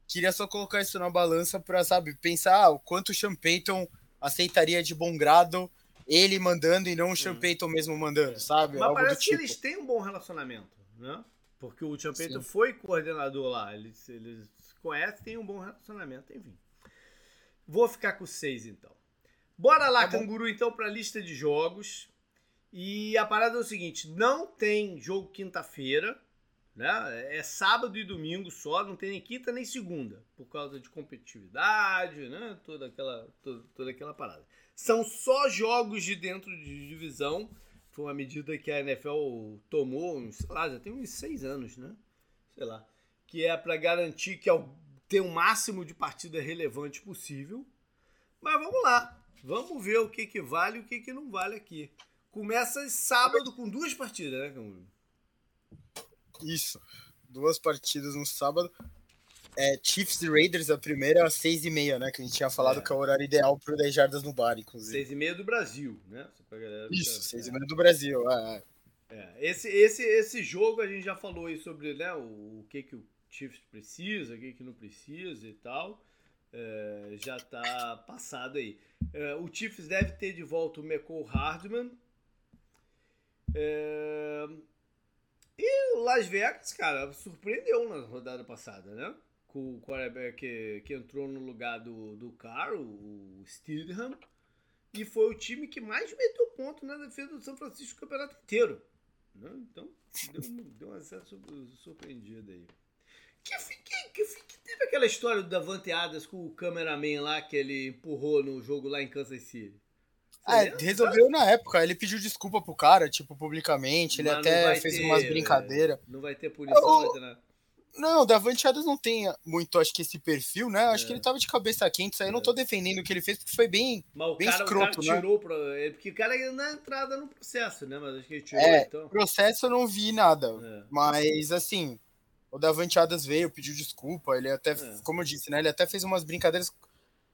Queria só colocar isso na balança pra, sabe, pensar ah, o quanto o Sean Payton aceitaria de bom grado ele mandando e não o Sean hum. Payton mesmo mandando, sabe? Mas Algo parece tipo. que eles têm um bom relacionamento, né? Porque o Sean Payton Sim. foi coordenador lá, eles, eles conhecem, têm um bom relacionamento, enfim. Vou ficar com seis então. Bora lá, tá canguru, então, para a lista de jogos. E a parada é o seguinte: não tem jogo quinta-feira, né? É sábado e domingo só, não tem nem quinta nem segunda, por causa de competitividade, né? Toda aquela, toda, toda aquela parada. São só jogos de dentro de divisão. Foi uma medida que a NFL tomou, sei lá, já tem uns seis anos, né? Sei lá. Que é para garantir que tem o máximo de partida relevante possível. Mas vamos lá. Vamos ver o que, que vale e o que, que não vale aqui. Começa sábado com duas partidas, né, Camilo? Isso. Duas partidas no sábado. É, Chiefs e Raiders, a primeira às seis e meia, né? Que a gente tinha falado é. que é o horário ideal para 10 jardas no bar, inclusive. Seis e meia do Brasil, né? Isso, seis e meia do Brasil. É. é. esse, esse, esse jogo a gente já falou aí sobre né, o, o que, que o Chiefs precisa, o que, que não precisa e tal. É, já tá passado aí. É, o Chiefs deve ter de volta o McCall Hardman. É, e o Las Vegas, cara, surpreendeu na rodada passada, né? Com o quarterback que, que entrou no lugar do, do Carr, o Steedham. E foi o time que mais meteu ponto na defesa do São Francisco o campeonato inteiro. Né? Então, deu, deu uma certa surpreendida aí. Que, que, que, que, teve aquela história do Davante Adams com o cameraman lá que ele empurrou no jogo lá em Kansas City? É, resolveu na época. Ele pediu desculpa pro cara, tipo, publicamente. Ele Mas até fez ter, umas brincadeiras. Não vai ter punição, não vai ter nada. Não, o Davante Adams não tem muito, acho que esse perfil, né? Acho é. que ele tava de cabeça quente, isso aí é. eu não tô é. defendendo o que ele fez, porque foi bem, Mas bem cara, escroto, né? tirou pra, porque o cara ia na entrada no processo, né? Mas acho que ele tirou, é, então. processo eu não vi nada, é. mas assim, o Davante Adams veio, pediu desculpa, ele até, é. como eu disse, né? Ele até fez umas brincadeiras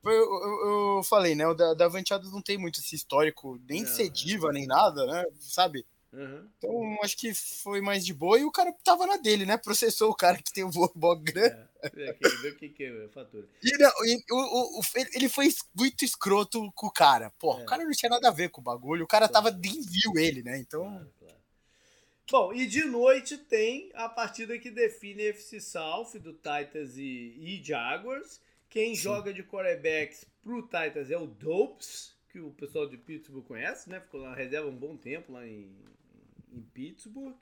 eu, eu, eu, falei, né? O da, da não tem muito esse histórico, nem de ser diva, nem nada, né? Sabe? Uhum. Então, acho que foi mais de boa e o cara tava na dele, né? Processou o cara que tem o bom grande. É, o que, que é fatura. E, não, e, o, o, ele foi muito escroto com o cara. Pô, é. o cara não tinha nada a ver com o bagulho. O cara claro. tava de envio ele, né? Então. Claro, claro. Bom, e de noite tem a partida que define a FC South do Titans e, e Jaguars. Quem Sim. joga de quarterbacks pro Titans é o Dopes, que o pessoal de Pittsburgh conhece, né? Ficou na reserva um bom tempo lá em, em Pittsburgh.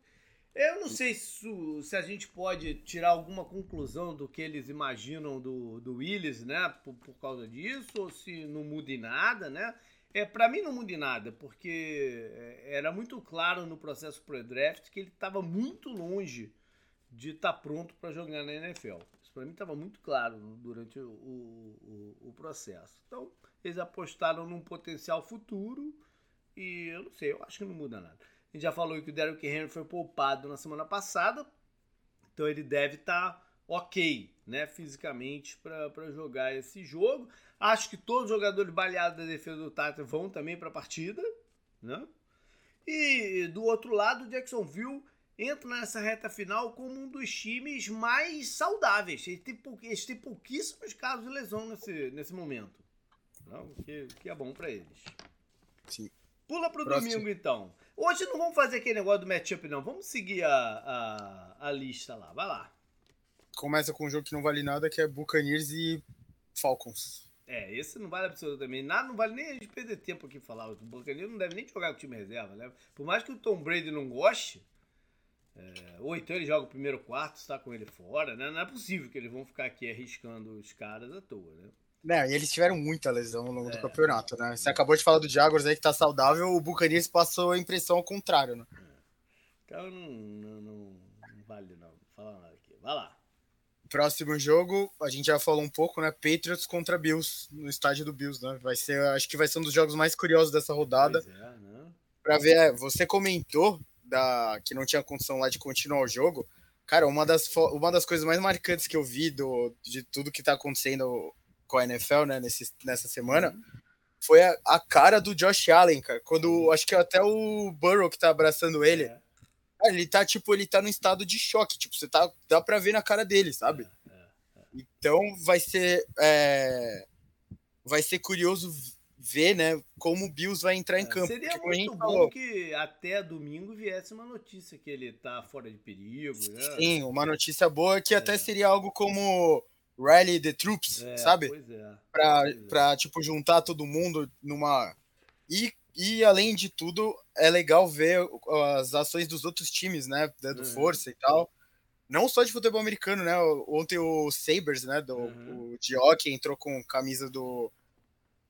Eu não sei se, se, a gente pode tirar alguma conclusão do que eles imaginam do, do Willis, né? Por, por causa disso, ou se não muda em nada, né? É, para mim não muda em nada, porque é, era muito claro no processo pré-draft que ele estava muito longe de estar tá pronto para jogar na NFL. Isso para mim estava muito claro durante o, o, o, processo. Então, eles apostaram num potencial futuro e eu não sei, eu acho que não muda nada. A gente já falou que o Derrick Henry foi poupado na semana passada, então ele deve estar tá ok, né, fisicamente para jogar esse jogo. Acho que todos os jogadores baleados da defesa do Tata vão também para a partida, né? E do outro lado, o Jacksonville entra nessa reta final como um dos times mais saudáveis. Eles têm, pou, eles têm pouquíssimos casos de lesão nesse, nesse momento. Não, o que, que é bom para eles. Sim. Pula pro Próximo. domingo, então. Hoje não vamos fazer aquele negócio do matchup, não. Vamos seguir a, a, a lista lá. Vai lá. Começa com um jogo que não vale nada, que é Buccaneers e Falcons. É, esse não vale absolutamente nada, não vale nem a gente perder tempo aqui falar. O Buccaneers não deve nem jogar com o time reserva, né? Por mais que o Tom Brady não goste, é, ou então ele joga o primeiro quarto, está com ele fora, né? Não é possível que eles vão ficar aqui arriscando os caras à toa, né? Não, e eles tiveram muita lesão ao longo é, do campeonato, né? Você acabou de falar do Jaguars aí que tá saudável, o Buccaneers passou a impressão ao contrário, né? Então não, não, não, não vale não, falar nada aqui. Vai lá. Próximo jogo, a gente já falou um pouco, né? Patriots contra Bills, no estádio do Bills, né? Vai ser, acho que vai ser um dos jogos mais curiosos dessa rodada. Pois é, né? Pra ver, é, você comentou da, que não tinha condição lá de continuar o jogo. Cara, uma das, uma das coisas mais marcantes que eu vi do, de tudo que tá acontecendo com a NFL, né, nesse, nessa semana, uhum. foi a, a, cara do Josh Allen, cara. Quando acho que até o Burrow que tá abraçando ele. É ele tá, tipo, ele tá num estado de choque. Tipo, você tá. Dá pra ver na cara dele, sabe? É, é, é. Então vai ser. É, vai ser curioso ver, né, como o Bills vai entrar em campo. Seria muito bom falou. que até domingo viesse uma notícia que ele tá fora de perigo. Né? Sim, uma notícia boa que até seria algo como Rally the Troops, sabe? Pois é. Pra, pois pra, tipo, juntar todo mundo numa. E e, além de tudo, é legal ver as ações dos outros times, né? Do uhum. Força e tal. Não só de futebol americano, né? Ontem o Sabres, né? Do, uhum. O entrou com camisa do.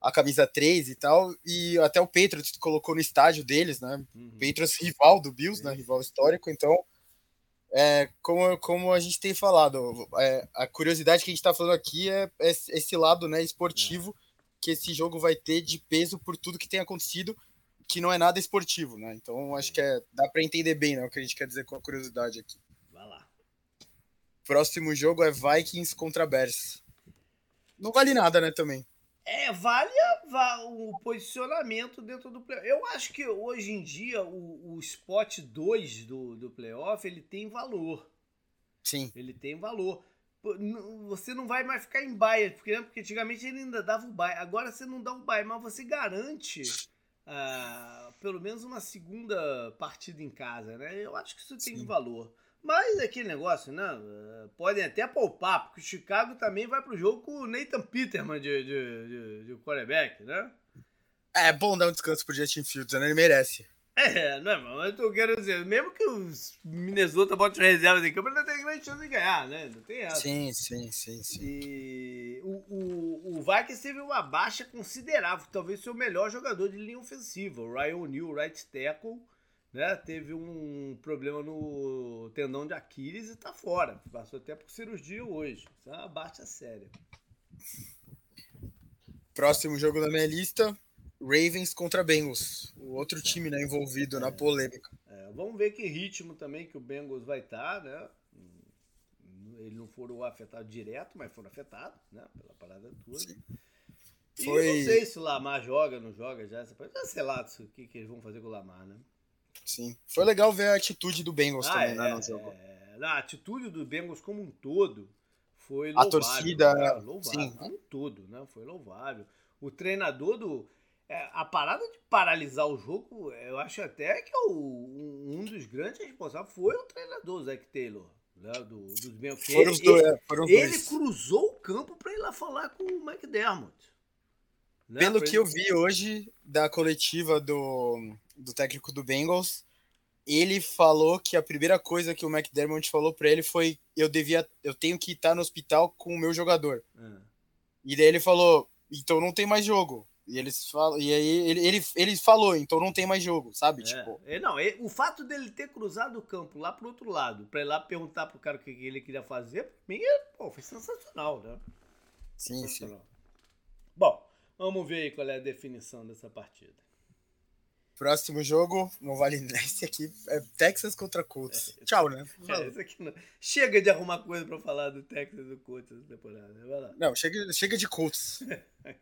A camisa 3 e tal. E até o Patriots colocou no estádio deles, né? Uhum. Patriots rival do Bills, né? Rival histórico. Então, é, como, como a gente tem falado, é, a curiosidade que a gente está falando aqui é, é, esse lado né, esportivo que esse jogo vai ter de peso por tudo que tem acontecido, que não é nada esportivo, né? Então acho que é, dá para entender bem né, o que a gente quer dizer com a curiosidade aqui. Vai lá. Próximo jogo é Vikings contra Bears. Não vale nada, né, também. É, vale o posicionamento dentro do playoff. Eu acho que hoje em dia o, o spot 2 do, do playoff ele tem valor. Sim. Ele tem valor você não vai mais ficar em baia, porque, né, porque antigamente ele ainda dava o baia. Agora você não dá o baia, mas você garante uh, pelo menos uma segunda partida em casa, né? Eu acho que isso tem Sim. valor. Mas é aquele negócio, né? Uh, podem até poupar, porque o Chicago também vai pro jogo com o Nathan Peterman de, de, de, de quarterback, né? É bom dar um descanso pro Justin Fields, né? Ele merece. É, não, é, mas eu quero dizer, mesmo que os Minnesota botem reservas em campo, ele não tem grande chance de ganhar, né? Não tem essa. Sim, sim, sim, sim. E o, o, o Vikings teve uma baixa considerável, talvez seu melhor jogador de linha ofensiva, o Ryan O'Neal, right tackle, né? Teve um problema no tendão de Aquiles e tá fora. Passou até por cirurgia hoje. Isso é uma baixa séria. Próximo jogo da minha lista, Ravens contra Bengals, o outro time né, envolvido é, na polêmica. É, vamos ver que ritmo também que o Bengals vai estar, tá, né? Eles não foram afetados direto, mas foram afetados, né? Pela parada toda. Sim. E Foi... não sei se o Lamar joga, não joga já. Você pode sei lá o que, que eles vão fazer com o Lamar, né? Sim. Foi legal ver a atitude do Bengals ah, também, né, é, né, no jogo. É, a atitude do Bengals como um todo foi louvável. A torcida, né? louvável, sim. como um todo, né? Foi louvável. O treinador do é, a parada de paralisar o jogo, eu acho até que o, um dos grandes responsáveis foi o treinador, o Zac Taylor. Né, do, dos Bengals. Foram os dois. Ele, foram ele dois. cruzou o campo para ir lá falar com o McDermott. Né? Pelo que eu vi hoje da coletiva do, do técnico do Bengals, ele falou que a primeira coisa que o McDermott falou para ele foi eu devia eu tenho que estar no hospital com o meu jogador. É. E daí ele falou, então não tem mais jogo. E eles falam, e aí ele, ele, ele falou, então não tem mais jogo, sabe? É, tipo... É, não, ele, o fato dele ter cruzado o campo lá pro outro lado, pra ir lá perguntar pro cara o que ele queria fazer, pra mim, pô, foi sensacional, né? Sim, sensacional. sim. Vamos ver aí qual é a definição dessa partida. Próximo jogo, não vale esse aqui, é Texas contra Colts. É, Tchau, né? É, não... Chega de arrumar coisa pra falar do Texas e do Colts essa temporada. Vai lá. Não, chega, chega de Colts.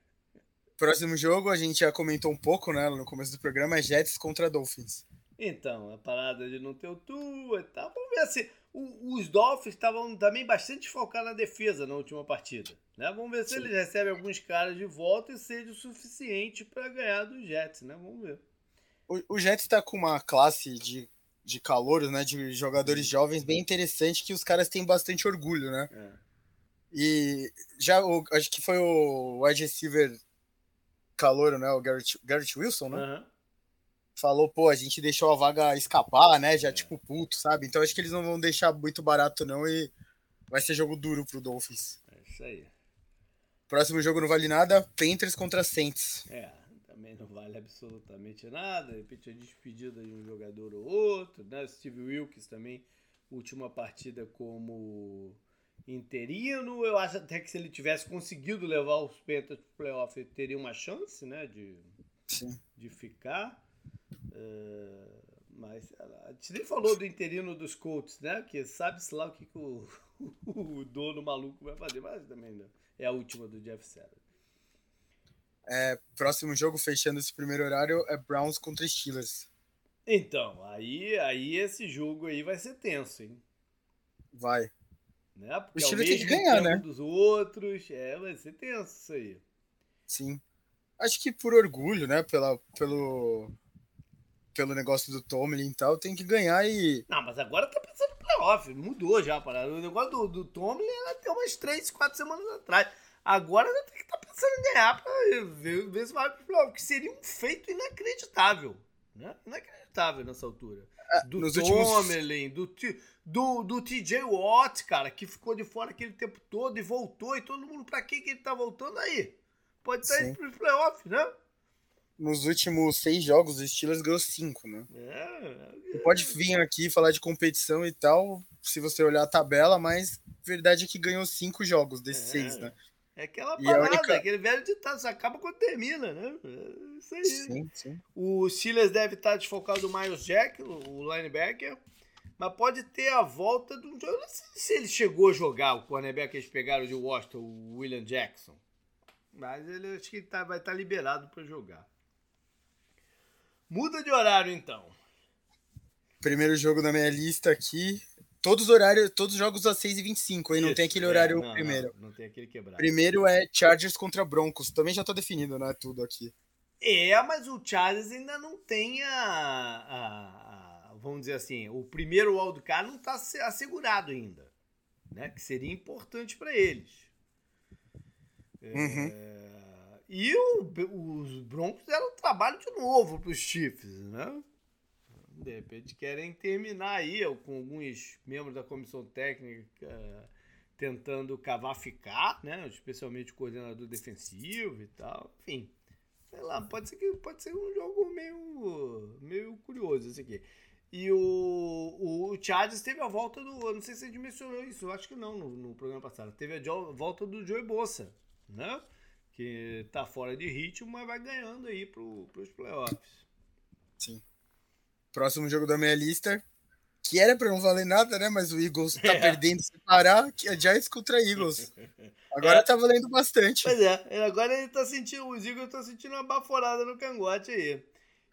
Próximo jogo, a gente já comentou um pouco, né, no começo do programa, é Jets contra Dolphins. Então, a parada de não ter o Tua e tal. Vamos ver se os Dolphins estavam também bastante focados na defesa na última partida. Né? Vamos ver se Sim. eles recebem alguns caras de volta e seja o suficiente para ganhar dos Jets, né? Vamos ver. O, o Jets está com uma classe de, de calouros, né? De jogadores jovens bem interessante que os caras têm bastante orgulho, né? É. E já o, acho que foi o wide receiver calouro, né? O Garrett, Garrett Wilson, né? Uhum falou, pô, a gente deixou a vaga escapar, né? Já, é. tipo, puto, sabe? Então acho que eles não vão deixar muito barato, não, e vai ser jogo duro pro Dolphins. É isso aí. Próximo jogo não vale nada, Panthers contra Saints. É, também não vale absolutamente nada. De repente a despedida de um jogador ou outro, né? Steve Wilkes também, última partida como interino. Eu acho até que se ele tivesse conseguido levar os Panthers pro playoff, ele teria uma chance, né? De, Sim. de ficar. Uh, mas a gente nem falou do interino dos Colts, né? Que sabe-se lá o que, que o, o, dono maluco vai fazer, mas também não. é a última do Jeff Sarah. É, próximo jogo, fechando esse primeiro horário, é Browns contra Steelers. Então, aí, aí esse jogo aí vai ser tenso, hein? Vai. Né? Porque o Steelers tem que ganhar, né? dos outros, é, vai ser tenso isso aí. Sim. Acho que por orgulho, né? Pela, pelo, pelo negócio do Tomlin e tal, tem que ganhar e. Não, mas agora tá pensando no playoff. Mudou já parada. O negócio do, do Tomlin era até umas 3, 4 semanas atrás. Agora tem que estar tá pensando em ganhar pra ver, ver se vai pro playoff, que seria um feito inacreditável. Né? Inacreditável nessa altura. É, do Tomlin, últimos... do, do, do TJ Watt, cara, que ficou de fora aquele tempo todo e voltou, e todo mundo, pra que, que ele tá voltando aí? Pode estar indo pros playoffs, né? Nos últimos seis jogos, os Steelers ganhou cinco, né? É, é, pode vir aqui falar de competição e tal, se você olhar a tabela, mas verdade é que ganhou cinco jogos desses é, seis, né? É aquela parada, única... aquele velho ditado, acaba quando termina, né? É isso aí. Sim, sim. O Steelers deve estar desfocado do Miles Jack, o linebacker, mas pode ter a volta do... Eu não sei se ele chegou a jogar, o cornerback que eles pegaram de Washington, o William Jackson. Mas ele acho que tá, vai estar liberado para jogar. Muda de horário então. Primeiro jogo da minha lista aqui. Todos os horários, todos os jogos às 6h25, aí não tem aquele horário é, não, primeiro. Não, não, tem aquele quebrado. Primeiro é Chargers contra Broncos. Também já tô definido, né? Tudo aqui. É, mas o Chargers ainda não tem a, a, a vamos dizer assim, o primeiro wildcard não está assegurado ainda, né? Que seria importante para eles. Uhum. É, e o, os Broncos deram trabalho de novo para os Chiefs, né? De repente querem terminar aí com alguns membros da comissão técnica tentando cavar ficar, né? Especialmente o coordenador defensivo e tal. Enfim, sei lá, pode ser que pode ser um jogo meio, meio curioso esse aqui. E o, o, o Chargers teve a volta do. Eu não sei se gente mencionou isso, eu acho que não no, no programa passado. Teve a volta do Joey Bossa, né? Que tá fora de ritmo, mas vai ganhando aí pro, pros playoffs. Sim. Próximo jogo da minha lista, que era para não valer nada, né? Mas o Eagles tá é. perdendo se parar, que é Giants contra Eagles. Agora é. tá valendo bastante. Pois é, agora ele tá sentindo, os Eagles estão sentindo uma baforada no cangote aí.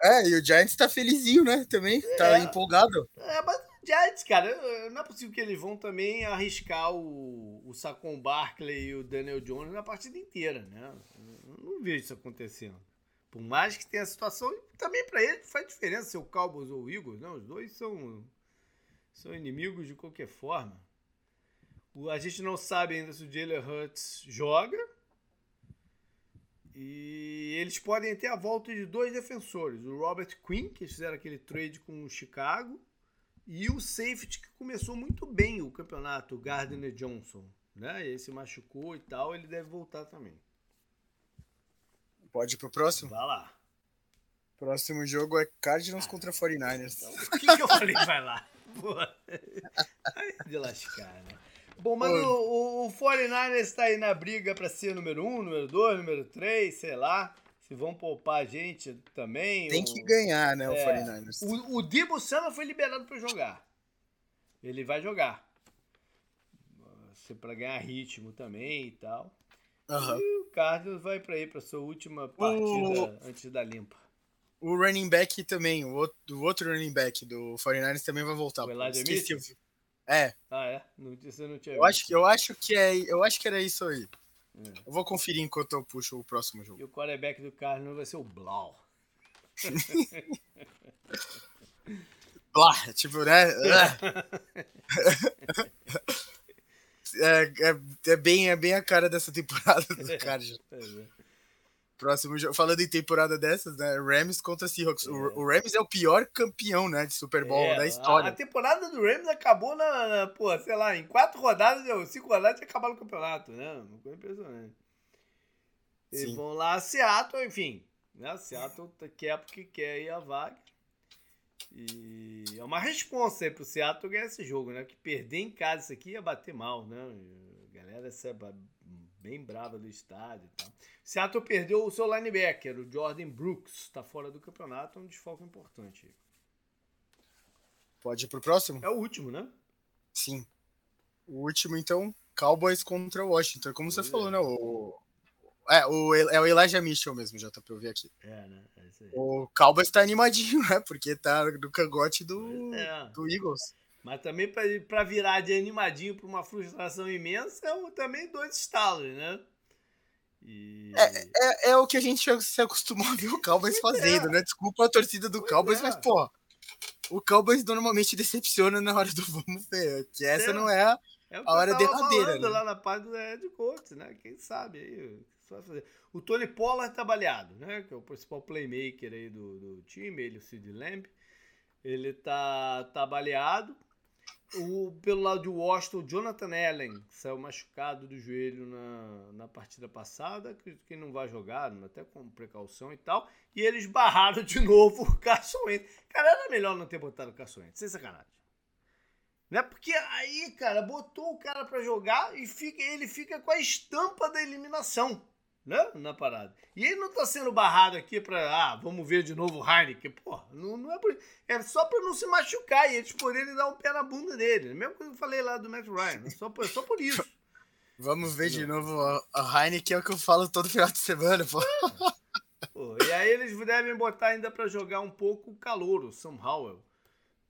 É, e o Giants tá felizinho, né? Também, tá é. empolgado. É, mas Giants, cara, não é possível que eles vão também arriscar o, o Saquon Barkley e o Daniel Jones na partida inteira, né? Eu não vejo isso acontecendo. Por mais que tenha a situação, também para ele faz diferença se o Cowboys ou o Eagles, não? Os dois são, são inimigos de qualquer forma. O, a gente não sabe ainda se o Jalen Hurts joga. E eles podem ter a volta de dois defensores. O Robert Quinn, que fizeram aquele trade com o Chicago, e o safety que começou muito bem o campeonato, o Gardner Johnson. Né? Ele se machucou e tal, ele deve voltar também. Pode ir pro próximo? Vai lá. Próximo jogo é Cardinals ah, contra 49ers. Então, o que, que eu falei? Vai lá. de lascar, né? Bom, mas o, o, o 49ers está aí na briga para ser número 1, um, número 2, número 3, sei lá. Se vão poupar a gente também. Tem ou... que ganhar, né, o é, 49ers. O, o Debo Samuel foi liberado para jogar. Ele vai jogar. Para ganhar ritmo também e tal. Uhum. E o Cardinals vai para ir para sua última partida o... antes da limpa. O running back também, o outro, o outro running back do 49ers também vai voltar. O Elijah Mitchell? É. Ah, é? Não, você não tinha eu acho, eu acho que é, eu acho que era isso aí. É. Eu vou conferir enquanto eu puxo o próximo jogo. E o quarterback do Cardinals vai ser o Blau. Blá, tipo, né? é, é, é, bem, é bem a cara dessa temporada do Cardinals. Próximo jogo. Falando em temporada dessas, né? Rams contra Seahawks. É. O, o, Rams é o pior campeão, né? De Super Bowl é, da história. A, a, temporada do Rams acabou na, na, pô, sei lá, em quatro rodadas, cinco rodadas tinha acabado o campeonato, né? Uma coisa impressionante. Eles vão lá Seattle, enfim. Né? Seattle quer porque quer ir a vaga. E é uma resposta aí pro Seattle ganhar esse jogo, né? Que perder em casa isso aqui ia bater mal, né? A galera essa bem brava do estádio tal. Seattle perdeu o seu linebacker, o Jordan Brooks, está fora do campeonato, é um desfalque importante. Pode ir pro próximo? É o último, né? Sim. O último, então, Cowboys contra Washington. Como você é. falou, né? O, é, o, é o Elijah Mitchell mesmo, já tá pra eu ver aqui. É, né? É o Cowboys tá animadinho, né? Porque tá no cangote do, é. do Eagles. Mas também para virar de animadinho para uma frustração imensa, é também dois estalos, né? E... É, é, é, o que a gente se acostumou a ver o Cowboys fazendo, é. né? Desculpa a torcida do pois Cowboys, mas, é. pô, o Cowboys normalmente decepciona na hora do vamos ver. Que essa é. não é a, é a hora derradeira. Né? lá na parte do Ed Coates, né? Quem sabe aí. O Tony Pollard tá baleado, né? Que é o principal playmaker aí do, do time, ele, o Sid Lamb. Ele tá, tá baleado. O, pelo lado de Washington, Jonathan Allen saiu machucado do joelho na, na partida passada, acredito que não vai jogar, até com precaução e tal. E eles barraram de novo o Carson Wentz. Cara, era melhor não ter botado o Carson Wentz, sem sacanagem. Né? Porque aí, cara, botou o cara para jogar e fica, ele fica com a estampa da eliminação né? na parada. E ele não tá sendo barrado aqui pra, ah, vamos ver de novo o Heineken. Pô, não, não é por É só pra não se machucar e eles poderem dar um pé na bunda dele. Mesmo que eu falei lá do Matt Ryan. É só por, só por isso. Vamos ver de novo a Heineken, é o que eu falo todo final de semana, pô. pô e aí eles devem botar ainda pra jogar um pouco o calor, o Sam Howell.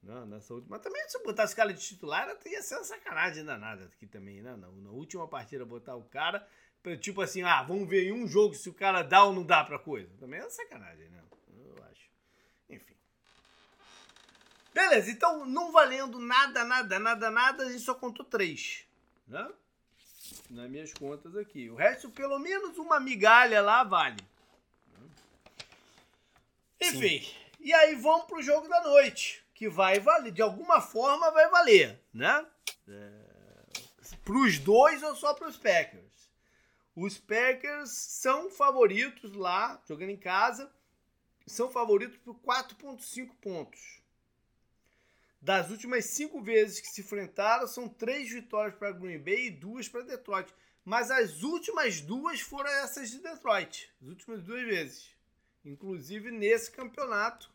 Né, nessa última. Mas também se botasse o cara de titular, ia ser uma sacanagem danada aqui também, né? Na, na última partida botar o cara Tipo assim, ah, vamos ver em um jogo se o cara dá ou não dá pra coisa. Também é sacanagem, né? Eu acho. Enfim. Beleza, então não valendo nada, nada, nada, nada, a gente só contou três. Né? Nas minhas contas aqui. O resto, pelo menos uma migalha lá vale. Enfim. Sim. E aí vamos pro jogo da noite. Que vai valer. De alguma forma vai valer, né? É, pros dois ou só pros Packers? Os Packers são favoritos lá, jogando em casa, são favoritos por 4,5 pontos. Das últimas cinco vezes que se enfrentaram, são três vitórias para Green Bay e duas para Detroit. Mas as últimas duas foram essas de Detroit. As últimas duas vezes. Inclusive nesse campeonato,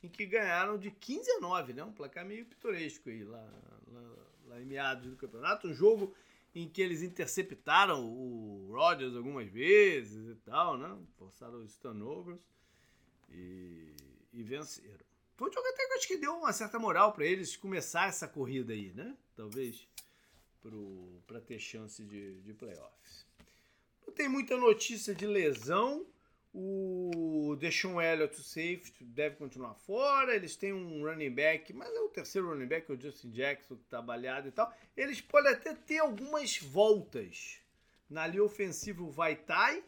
em que ganharam de 15 a 9, né? Um placar meio pitoresco aí lá, lá, lá em meados do campeonato. Um jogo em que eles interceptaram o Rodgers algumas vezes e tal, né? Forçaram os turnovers e, e venceram. Foi um jogo até que acho que deu uma certa moral para eles começar essa corrida aí, né? Talvez para ter chance de, de playoffs. Não tem muita notícia de lesão. O Deshaun Elliott, o safety, deve continuar fora. Eles têm um running back, mas é o terceiro running back, o Justin Jackson, que está baleado e tal. Eles podem até ter algumas voltas. Na linha ofensiva, o Vaitai.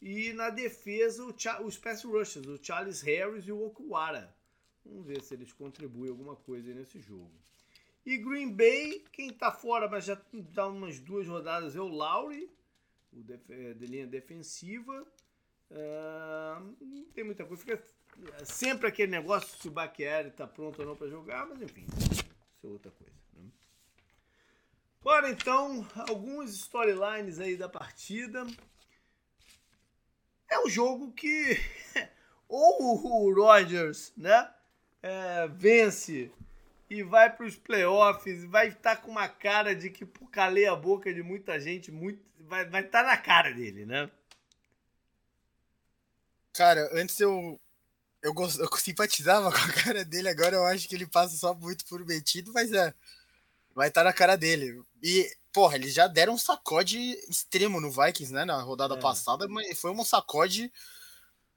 E na defesa, o os pass rushers, o Charles Harris e o Okuara. Vamos ver se eles contribuem alguma coisa nesse jogo. E Green Bay, quem está fora, mas já dá umas duas rodadas, é o Lowry, o de, de linha defensiva. Não tem muita coisa. Fica sempre aquele negócio se o Baquieri está pronto ou não para jogar, mas enfim, isso é outra coisa. Né? Bora então, alguns storylines aí da partida. é um jogo que ou o Rodgers, né, é, vence e vai para os playoffs, vai estar tá com uma cara de que calei a boca de muita gente, muito, vai estar vai tá na cara dele, né? Cara, antes eu, eu, eu simpatizava com a cara dele, agora eu acho que ele passa só muito por metido, mas é, vai estar tá na cara dele. E, porra, eles já deram um sacode extremo no Vikings, né, na rodada é. passada, mas foi um sacode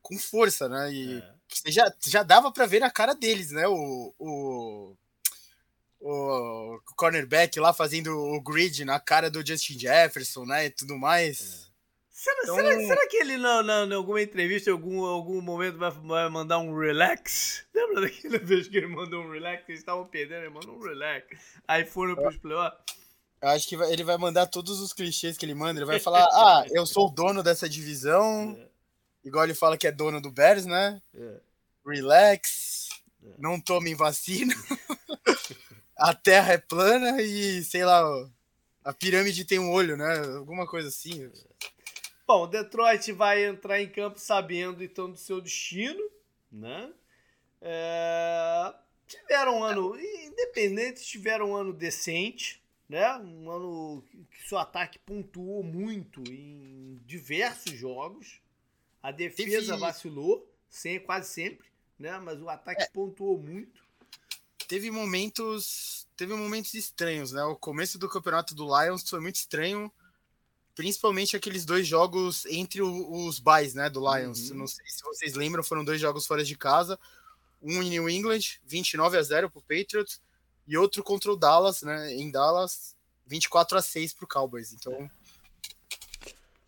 com força, né, e é. já, já dava para ver na cara deles, né, o, o o cornerback lá fazendo o grid na cara do Justin Jefferson, né? E tudo mais. É. Será, então... será, será, que ele, na, na, em alguma entrevista, em algum, algum momento, vai, vai, mandar um relax? Lembra daquela vez que ele mandou um relax? Eles estavam perdendo, ele mandou um relax. Aí foram pros playoffs. Eu acho que vai, ele vai mandar todos os clichês que ele manda. Ele vai falar: Ah, eu sou o dono dessa divisão. É. Igual ele fala que é dono do Bears, né? É. Relax. É. Não tomem vacina. a terra é plana e, sei lá, a pirâmide tem um olho, né? Alguma coisa assim. Bom, Detroit vai entrar em campo sabendo então do seu destino, né? É... Tiveram um ano, independentes, tiveram um ano decente, né? Um ano que seu ataque pontuou muito em diversos jogos. A defesa Teve... vacilou, sem, quase sempre, né? Mas o ataque é. pontuou muito teve momentos teve momentos estranhos, né? O começo do campeonato do Lions foi muito estranho, principalmente aqueles dois jogos entre o, os buys, né, do Lions. Uhum. Não sei se vocês lembram, foram dois jogos fora de casa, um em New England, 29 a 0 pro Patriots, e outro contra o Dallas, né, em Dallas, 24 a 6 pro Cowboys. Então,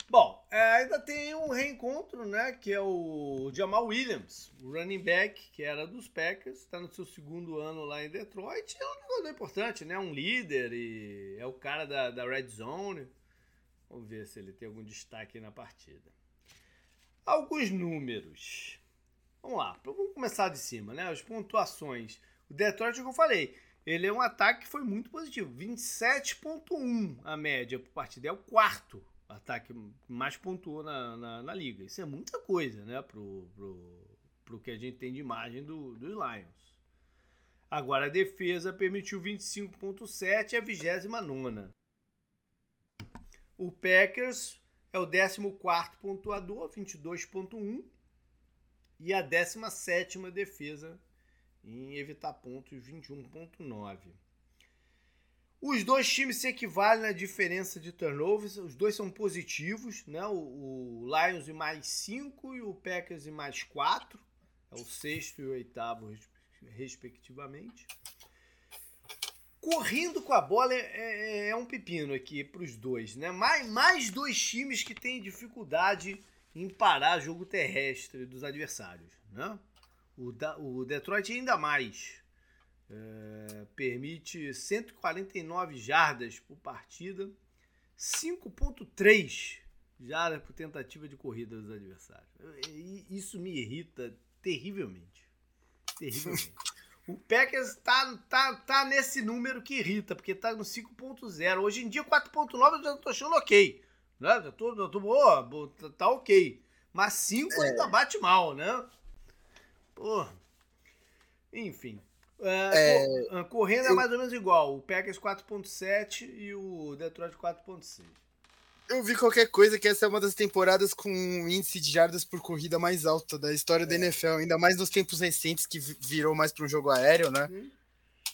Bom, é, ainda tem um reencontro, né? Que é o Jamal Williams, o running back, que era dos Packers, está no seu segundo ano lá em Detroit. É um jogador importante, né? Um líder e é o cara da, da Red Zone. Vamos ver se ele tem algum destaque na partida. Alguns números. Vamos lá, vamos começar de cima, né? As pontuações. O Detroit, como eu falei, ele é um ataque que foi muito positivo. 27,1 a média por partida. É o quarto ataque mais pontuou na, na, na, liga. Isso é muita coisa, né? Pro, pro, pro que a gente tem de imagem do, do Lions. Agora a defesa permitiu 25.7 a 29 O Packers é o 14 pontuador, 22.1 e a 17 defesa em evitar pontos, 21.9. Os dois times se equivalem na diferença de turnovers, os dois são positivos, né? O, o Lions em mais 5 e o Packers em mais 4, é o sexto e o oitavo, respectivamente. Correndo com a bola é, é, é um pepino aqui para os dois, né? Mais, mais dois times que têm dificuldade em parar jogo terrestre dos adversários, né? O, da, o Detroit ainda mais. É, permite 149 jardas por partida, 5.3 jardas por tentativa de corrida dos adversários. Isso me irrita terrivelmente. Terrivelmente. o Packers tá, tá, tá nesse número que irrita, porque tá no 5.0. Hoje em dia, 4.9 eu já tô achando ok. Né? Já tô, já tô boa, tá, tá ok. Mas 5 é. ainda bate mal, né? Porra. Enfim. É, é, correndo é mais ou menos igual. O Packers 4.7 e o Detroit 4.6. Eu vi qualquer coisa que essa é uma das temporadas com um índice de jardas por corrida mais alta da história é. da NFL, ainda mais nos tempos recentes que virou mais para um jogo aéreo, né? Uhum.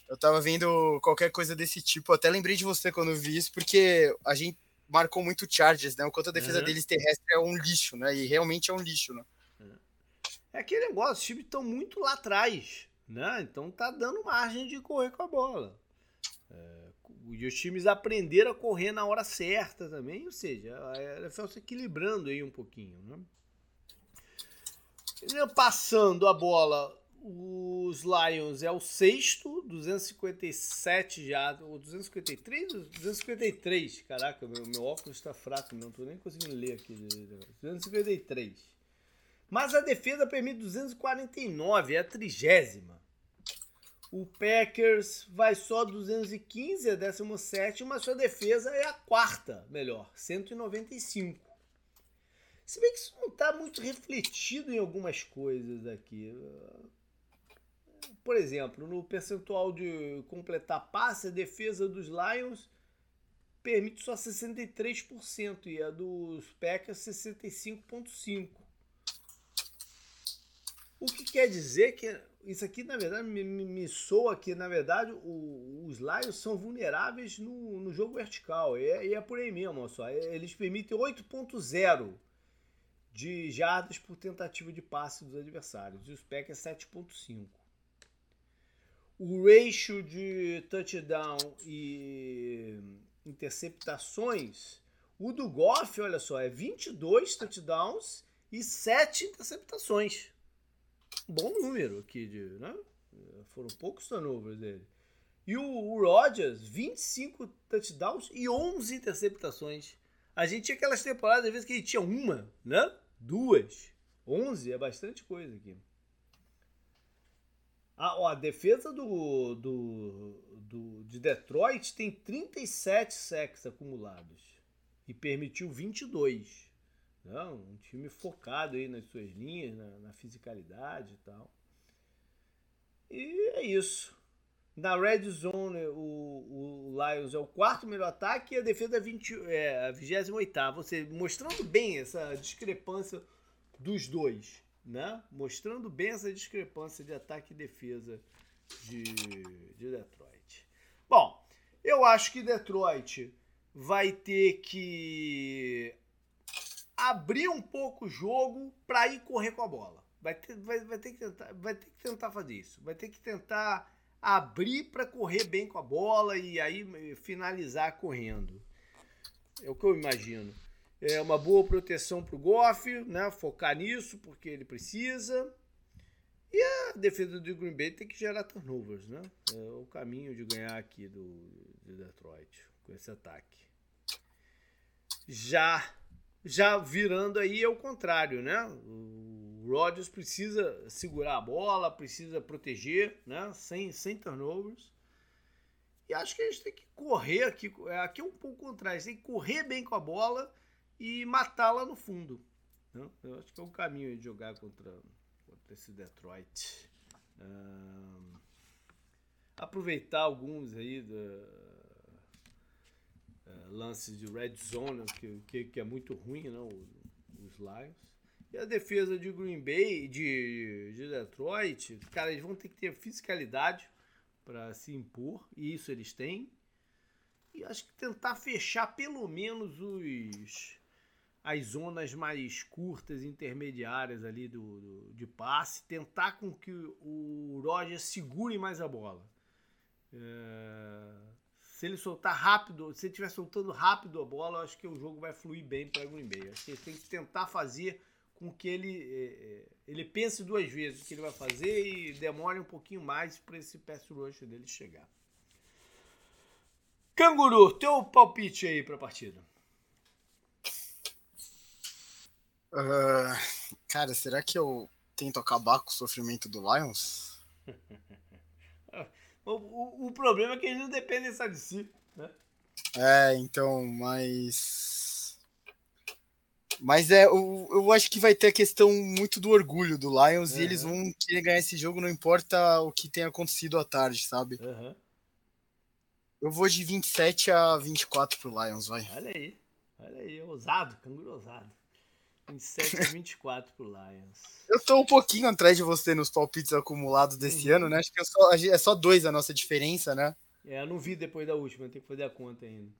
Eu tava vendo qualquer coisa desse tipo, até lembrei de você quando vi isso, porque a gente marcou muito Chargers, né? O quanto a defesa uhum. deles terrestre é um lixo, né? E realmente é um lixo, né? É aquele negócio, os times estão muito lá atrás. Né? Então tá dando margem de correr com a bola. É, e os times aprenderam a correr na hora certa também, ou seja, a NFL se equilibrando aí um pouquinho. Né? Passando a bola, os Lions é o sexto, 257 já, ou 253? 253, caraca, meu, meu óculos está fraco, não estou nem conseguindo ler aqui. 253. Mas a defesa permite 249, é a trigésima. O Packers vai só 215, é a 17, mas sua defesa é a quarta melhor, 195. Se bem que isso não está muito refletido em algumas coisas aqui. Por exemplo, no percentual de completar passe, a defesa dos Lions permite só 63% e a dos Packers 65,5%. O que quer dizer que isso aqui, na verdade, me, me soa que, na verdade, o, os Lions são vulneráveis no, no jogo vertical. E é, e é por aí mesmo, só. Eles permitem 8.0 de jardas por tentativa de passe dos adversários. E os Packers 7.5. O ratio de touchdown e interceptações, o do Goff, olha só, é 22 touchdowns e 7 interceptações. Bom número aqui, de, né? Foram poucos turnovers dele. E o, o Rodgers, 25 touchdowns e 11 interceptações. A gente tinha aquelas temporadas, às vezes, que ele tinha uma, né? Duas. 11 é bastante coisa aqui. Ah, a defesa do, do, do, de Detroit tem 37 sacks acumulados e permitiu 22. Não, um time focado aí nas suas linhas, na, na fisicalidade e tal. E é isso. Na red zone, o, o Lions é o quarto melhor ataque e a defesa é, 20, é a 28. Você mostrando bem essa discrepância dos dois né? mostrando bem essa discrepância de ataque e defesa de, de Detroit. Bom, eu acho que Detroit vai ter que abrir um pouco o jogo para ir correr com a bola. Vai ter, vai, vai, ter que tentar, vai ter que tentar fazer isso. Vai ter que tentar abrir para correr bem com a bola e aí finalizar correndo. É o que eu imagino é uma boa proteção para o Goff, né? Focar nisso porque ele precisa. E a defesa do Green Bay tem que gerar turnovers, né? É o caminho de ganhar aqui do de Detroit com esse ataque. Já já virando aí é o contrário, né? O Rodgers precisa segurar a bola, precisa proteger, né? Sem, sem turnovers. E acho que a gente tem que correr aqui. Aqui é um pouco contrário. Tem que correr bem com a bola e matá-la no fundo. Né? Eu acho que é um caminho de jogar contra, contra esse Detroit. aproveitar alguns aí da, uh, lances de red zone, que, que, que, é muito ruim, né? os Lions. E a defesa de Green Bay, de, de Detroit, cara, eles vão ter que ter fiscalidade para se impor, e isso eles têm. E acho que tentar fechar pelo menos os as zonas mais curtas, intermediárias ali do, do, de passe, tentar com que o Roger segure mais a bola. É, se ele soltar rápido, se ele estiver soltando rápido a bola, eu acho que o jogo vai fluir bem para Green Bay. Acho que ele tem que tentar fazer com que ele, é, é, ele pense duas vezes o que ele vai fazer e demore um pouquinho mais para esse pass rush dele chegar. Canguru, teu palpite aí para a partida. Uh, cara, será que eu tento acabar com o sofrimento do Lions? o, o, o, problema é que eles não dependem só de si, né? É, então, mas. Mas é, eu, eu acho que vai ter a questão muito do orgulho do Lions uhum. e eles vão querer ganhar esse jogo, não importa o que tenha acontecido à tarde, sabe? Uhum. Eu vou de 27 a 24 pro Lions, vai. Olha aí, olha aí, ousado, canguru ousado. 27 a 24 pro Lions. Eu tô um pouquinho atrás de você nos palpites acumulados desse uhum. ano, né? Acho que é só, é só dois a nossa diferença, né? É, eu não vi depois da última, eu tenho que fazer a conta ainda.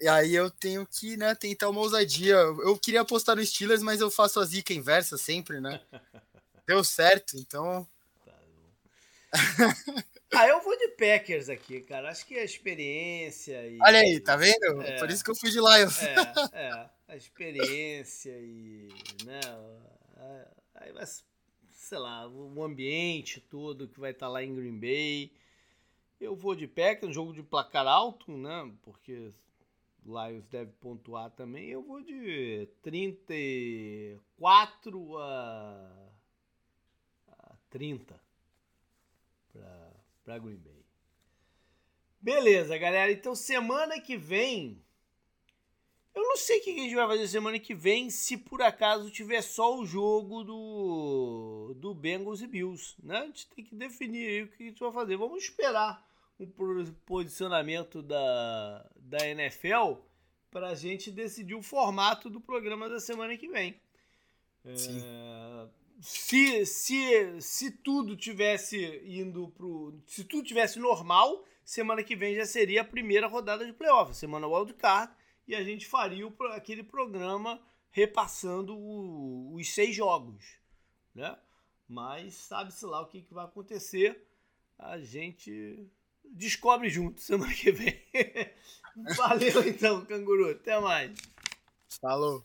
E aí eu tenho que, né, tentar uma ousadia. Eu queria apostar no Steelers, mas eu faço a zica inversa sempre, né? Deu certo, então. Tá bom. Ah, eu vou de Packers aqui, cara. Acho que a experiência e. Olha aí, tá vendo? É, Por isso que eu fui de Lions. É, é. A experiência e. Né, aí vai, sei lá, o ambiente todo que vai estar tá lá em Green Bay. Eu vou de Packers, um jogo de placar alto, né? Porque Lions deve pontuar também. Eu vou de 34 a, a 30 para para Green Bay. Beleza, galera. Então semana que vem Eu não sei o que a gente vai fazer semana que vem se por acaso tiver só o jogo do, do Bengals e Bills. Né? A gente tem que definir aí o que a gente vai fazer. Vamos esperar o posicionamento da, da NFL para a gente decidir o formato do programa da semana que vem. É, se, se, se tudo tivesse indo pro. Se tudo tivesse normal, semana que vem já seria a primeira rodada de playoff, semana wildcard, e a gente faria o, aquele programa repassando o, os seis jogos. Né? Mas sabe-se lá o que, que vai acontecer. A gente descobre junto semana que vem. Valeu então, canguru. Até mais. Falou.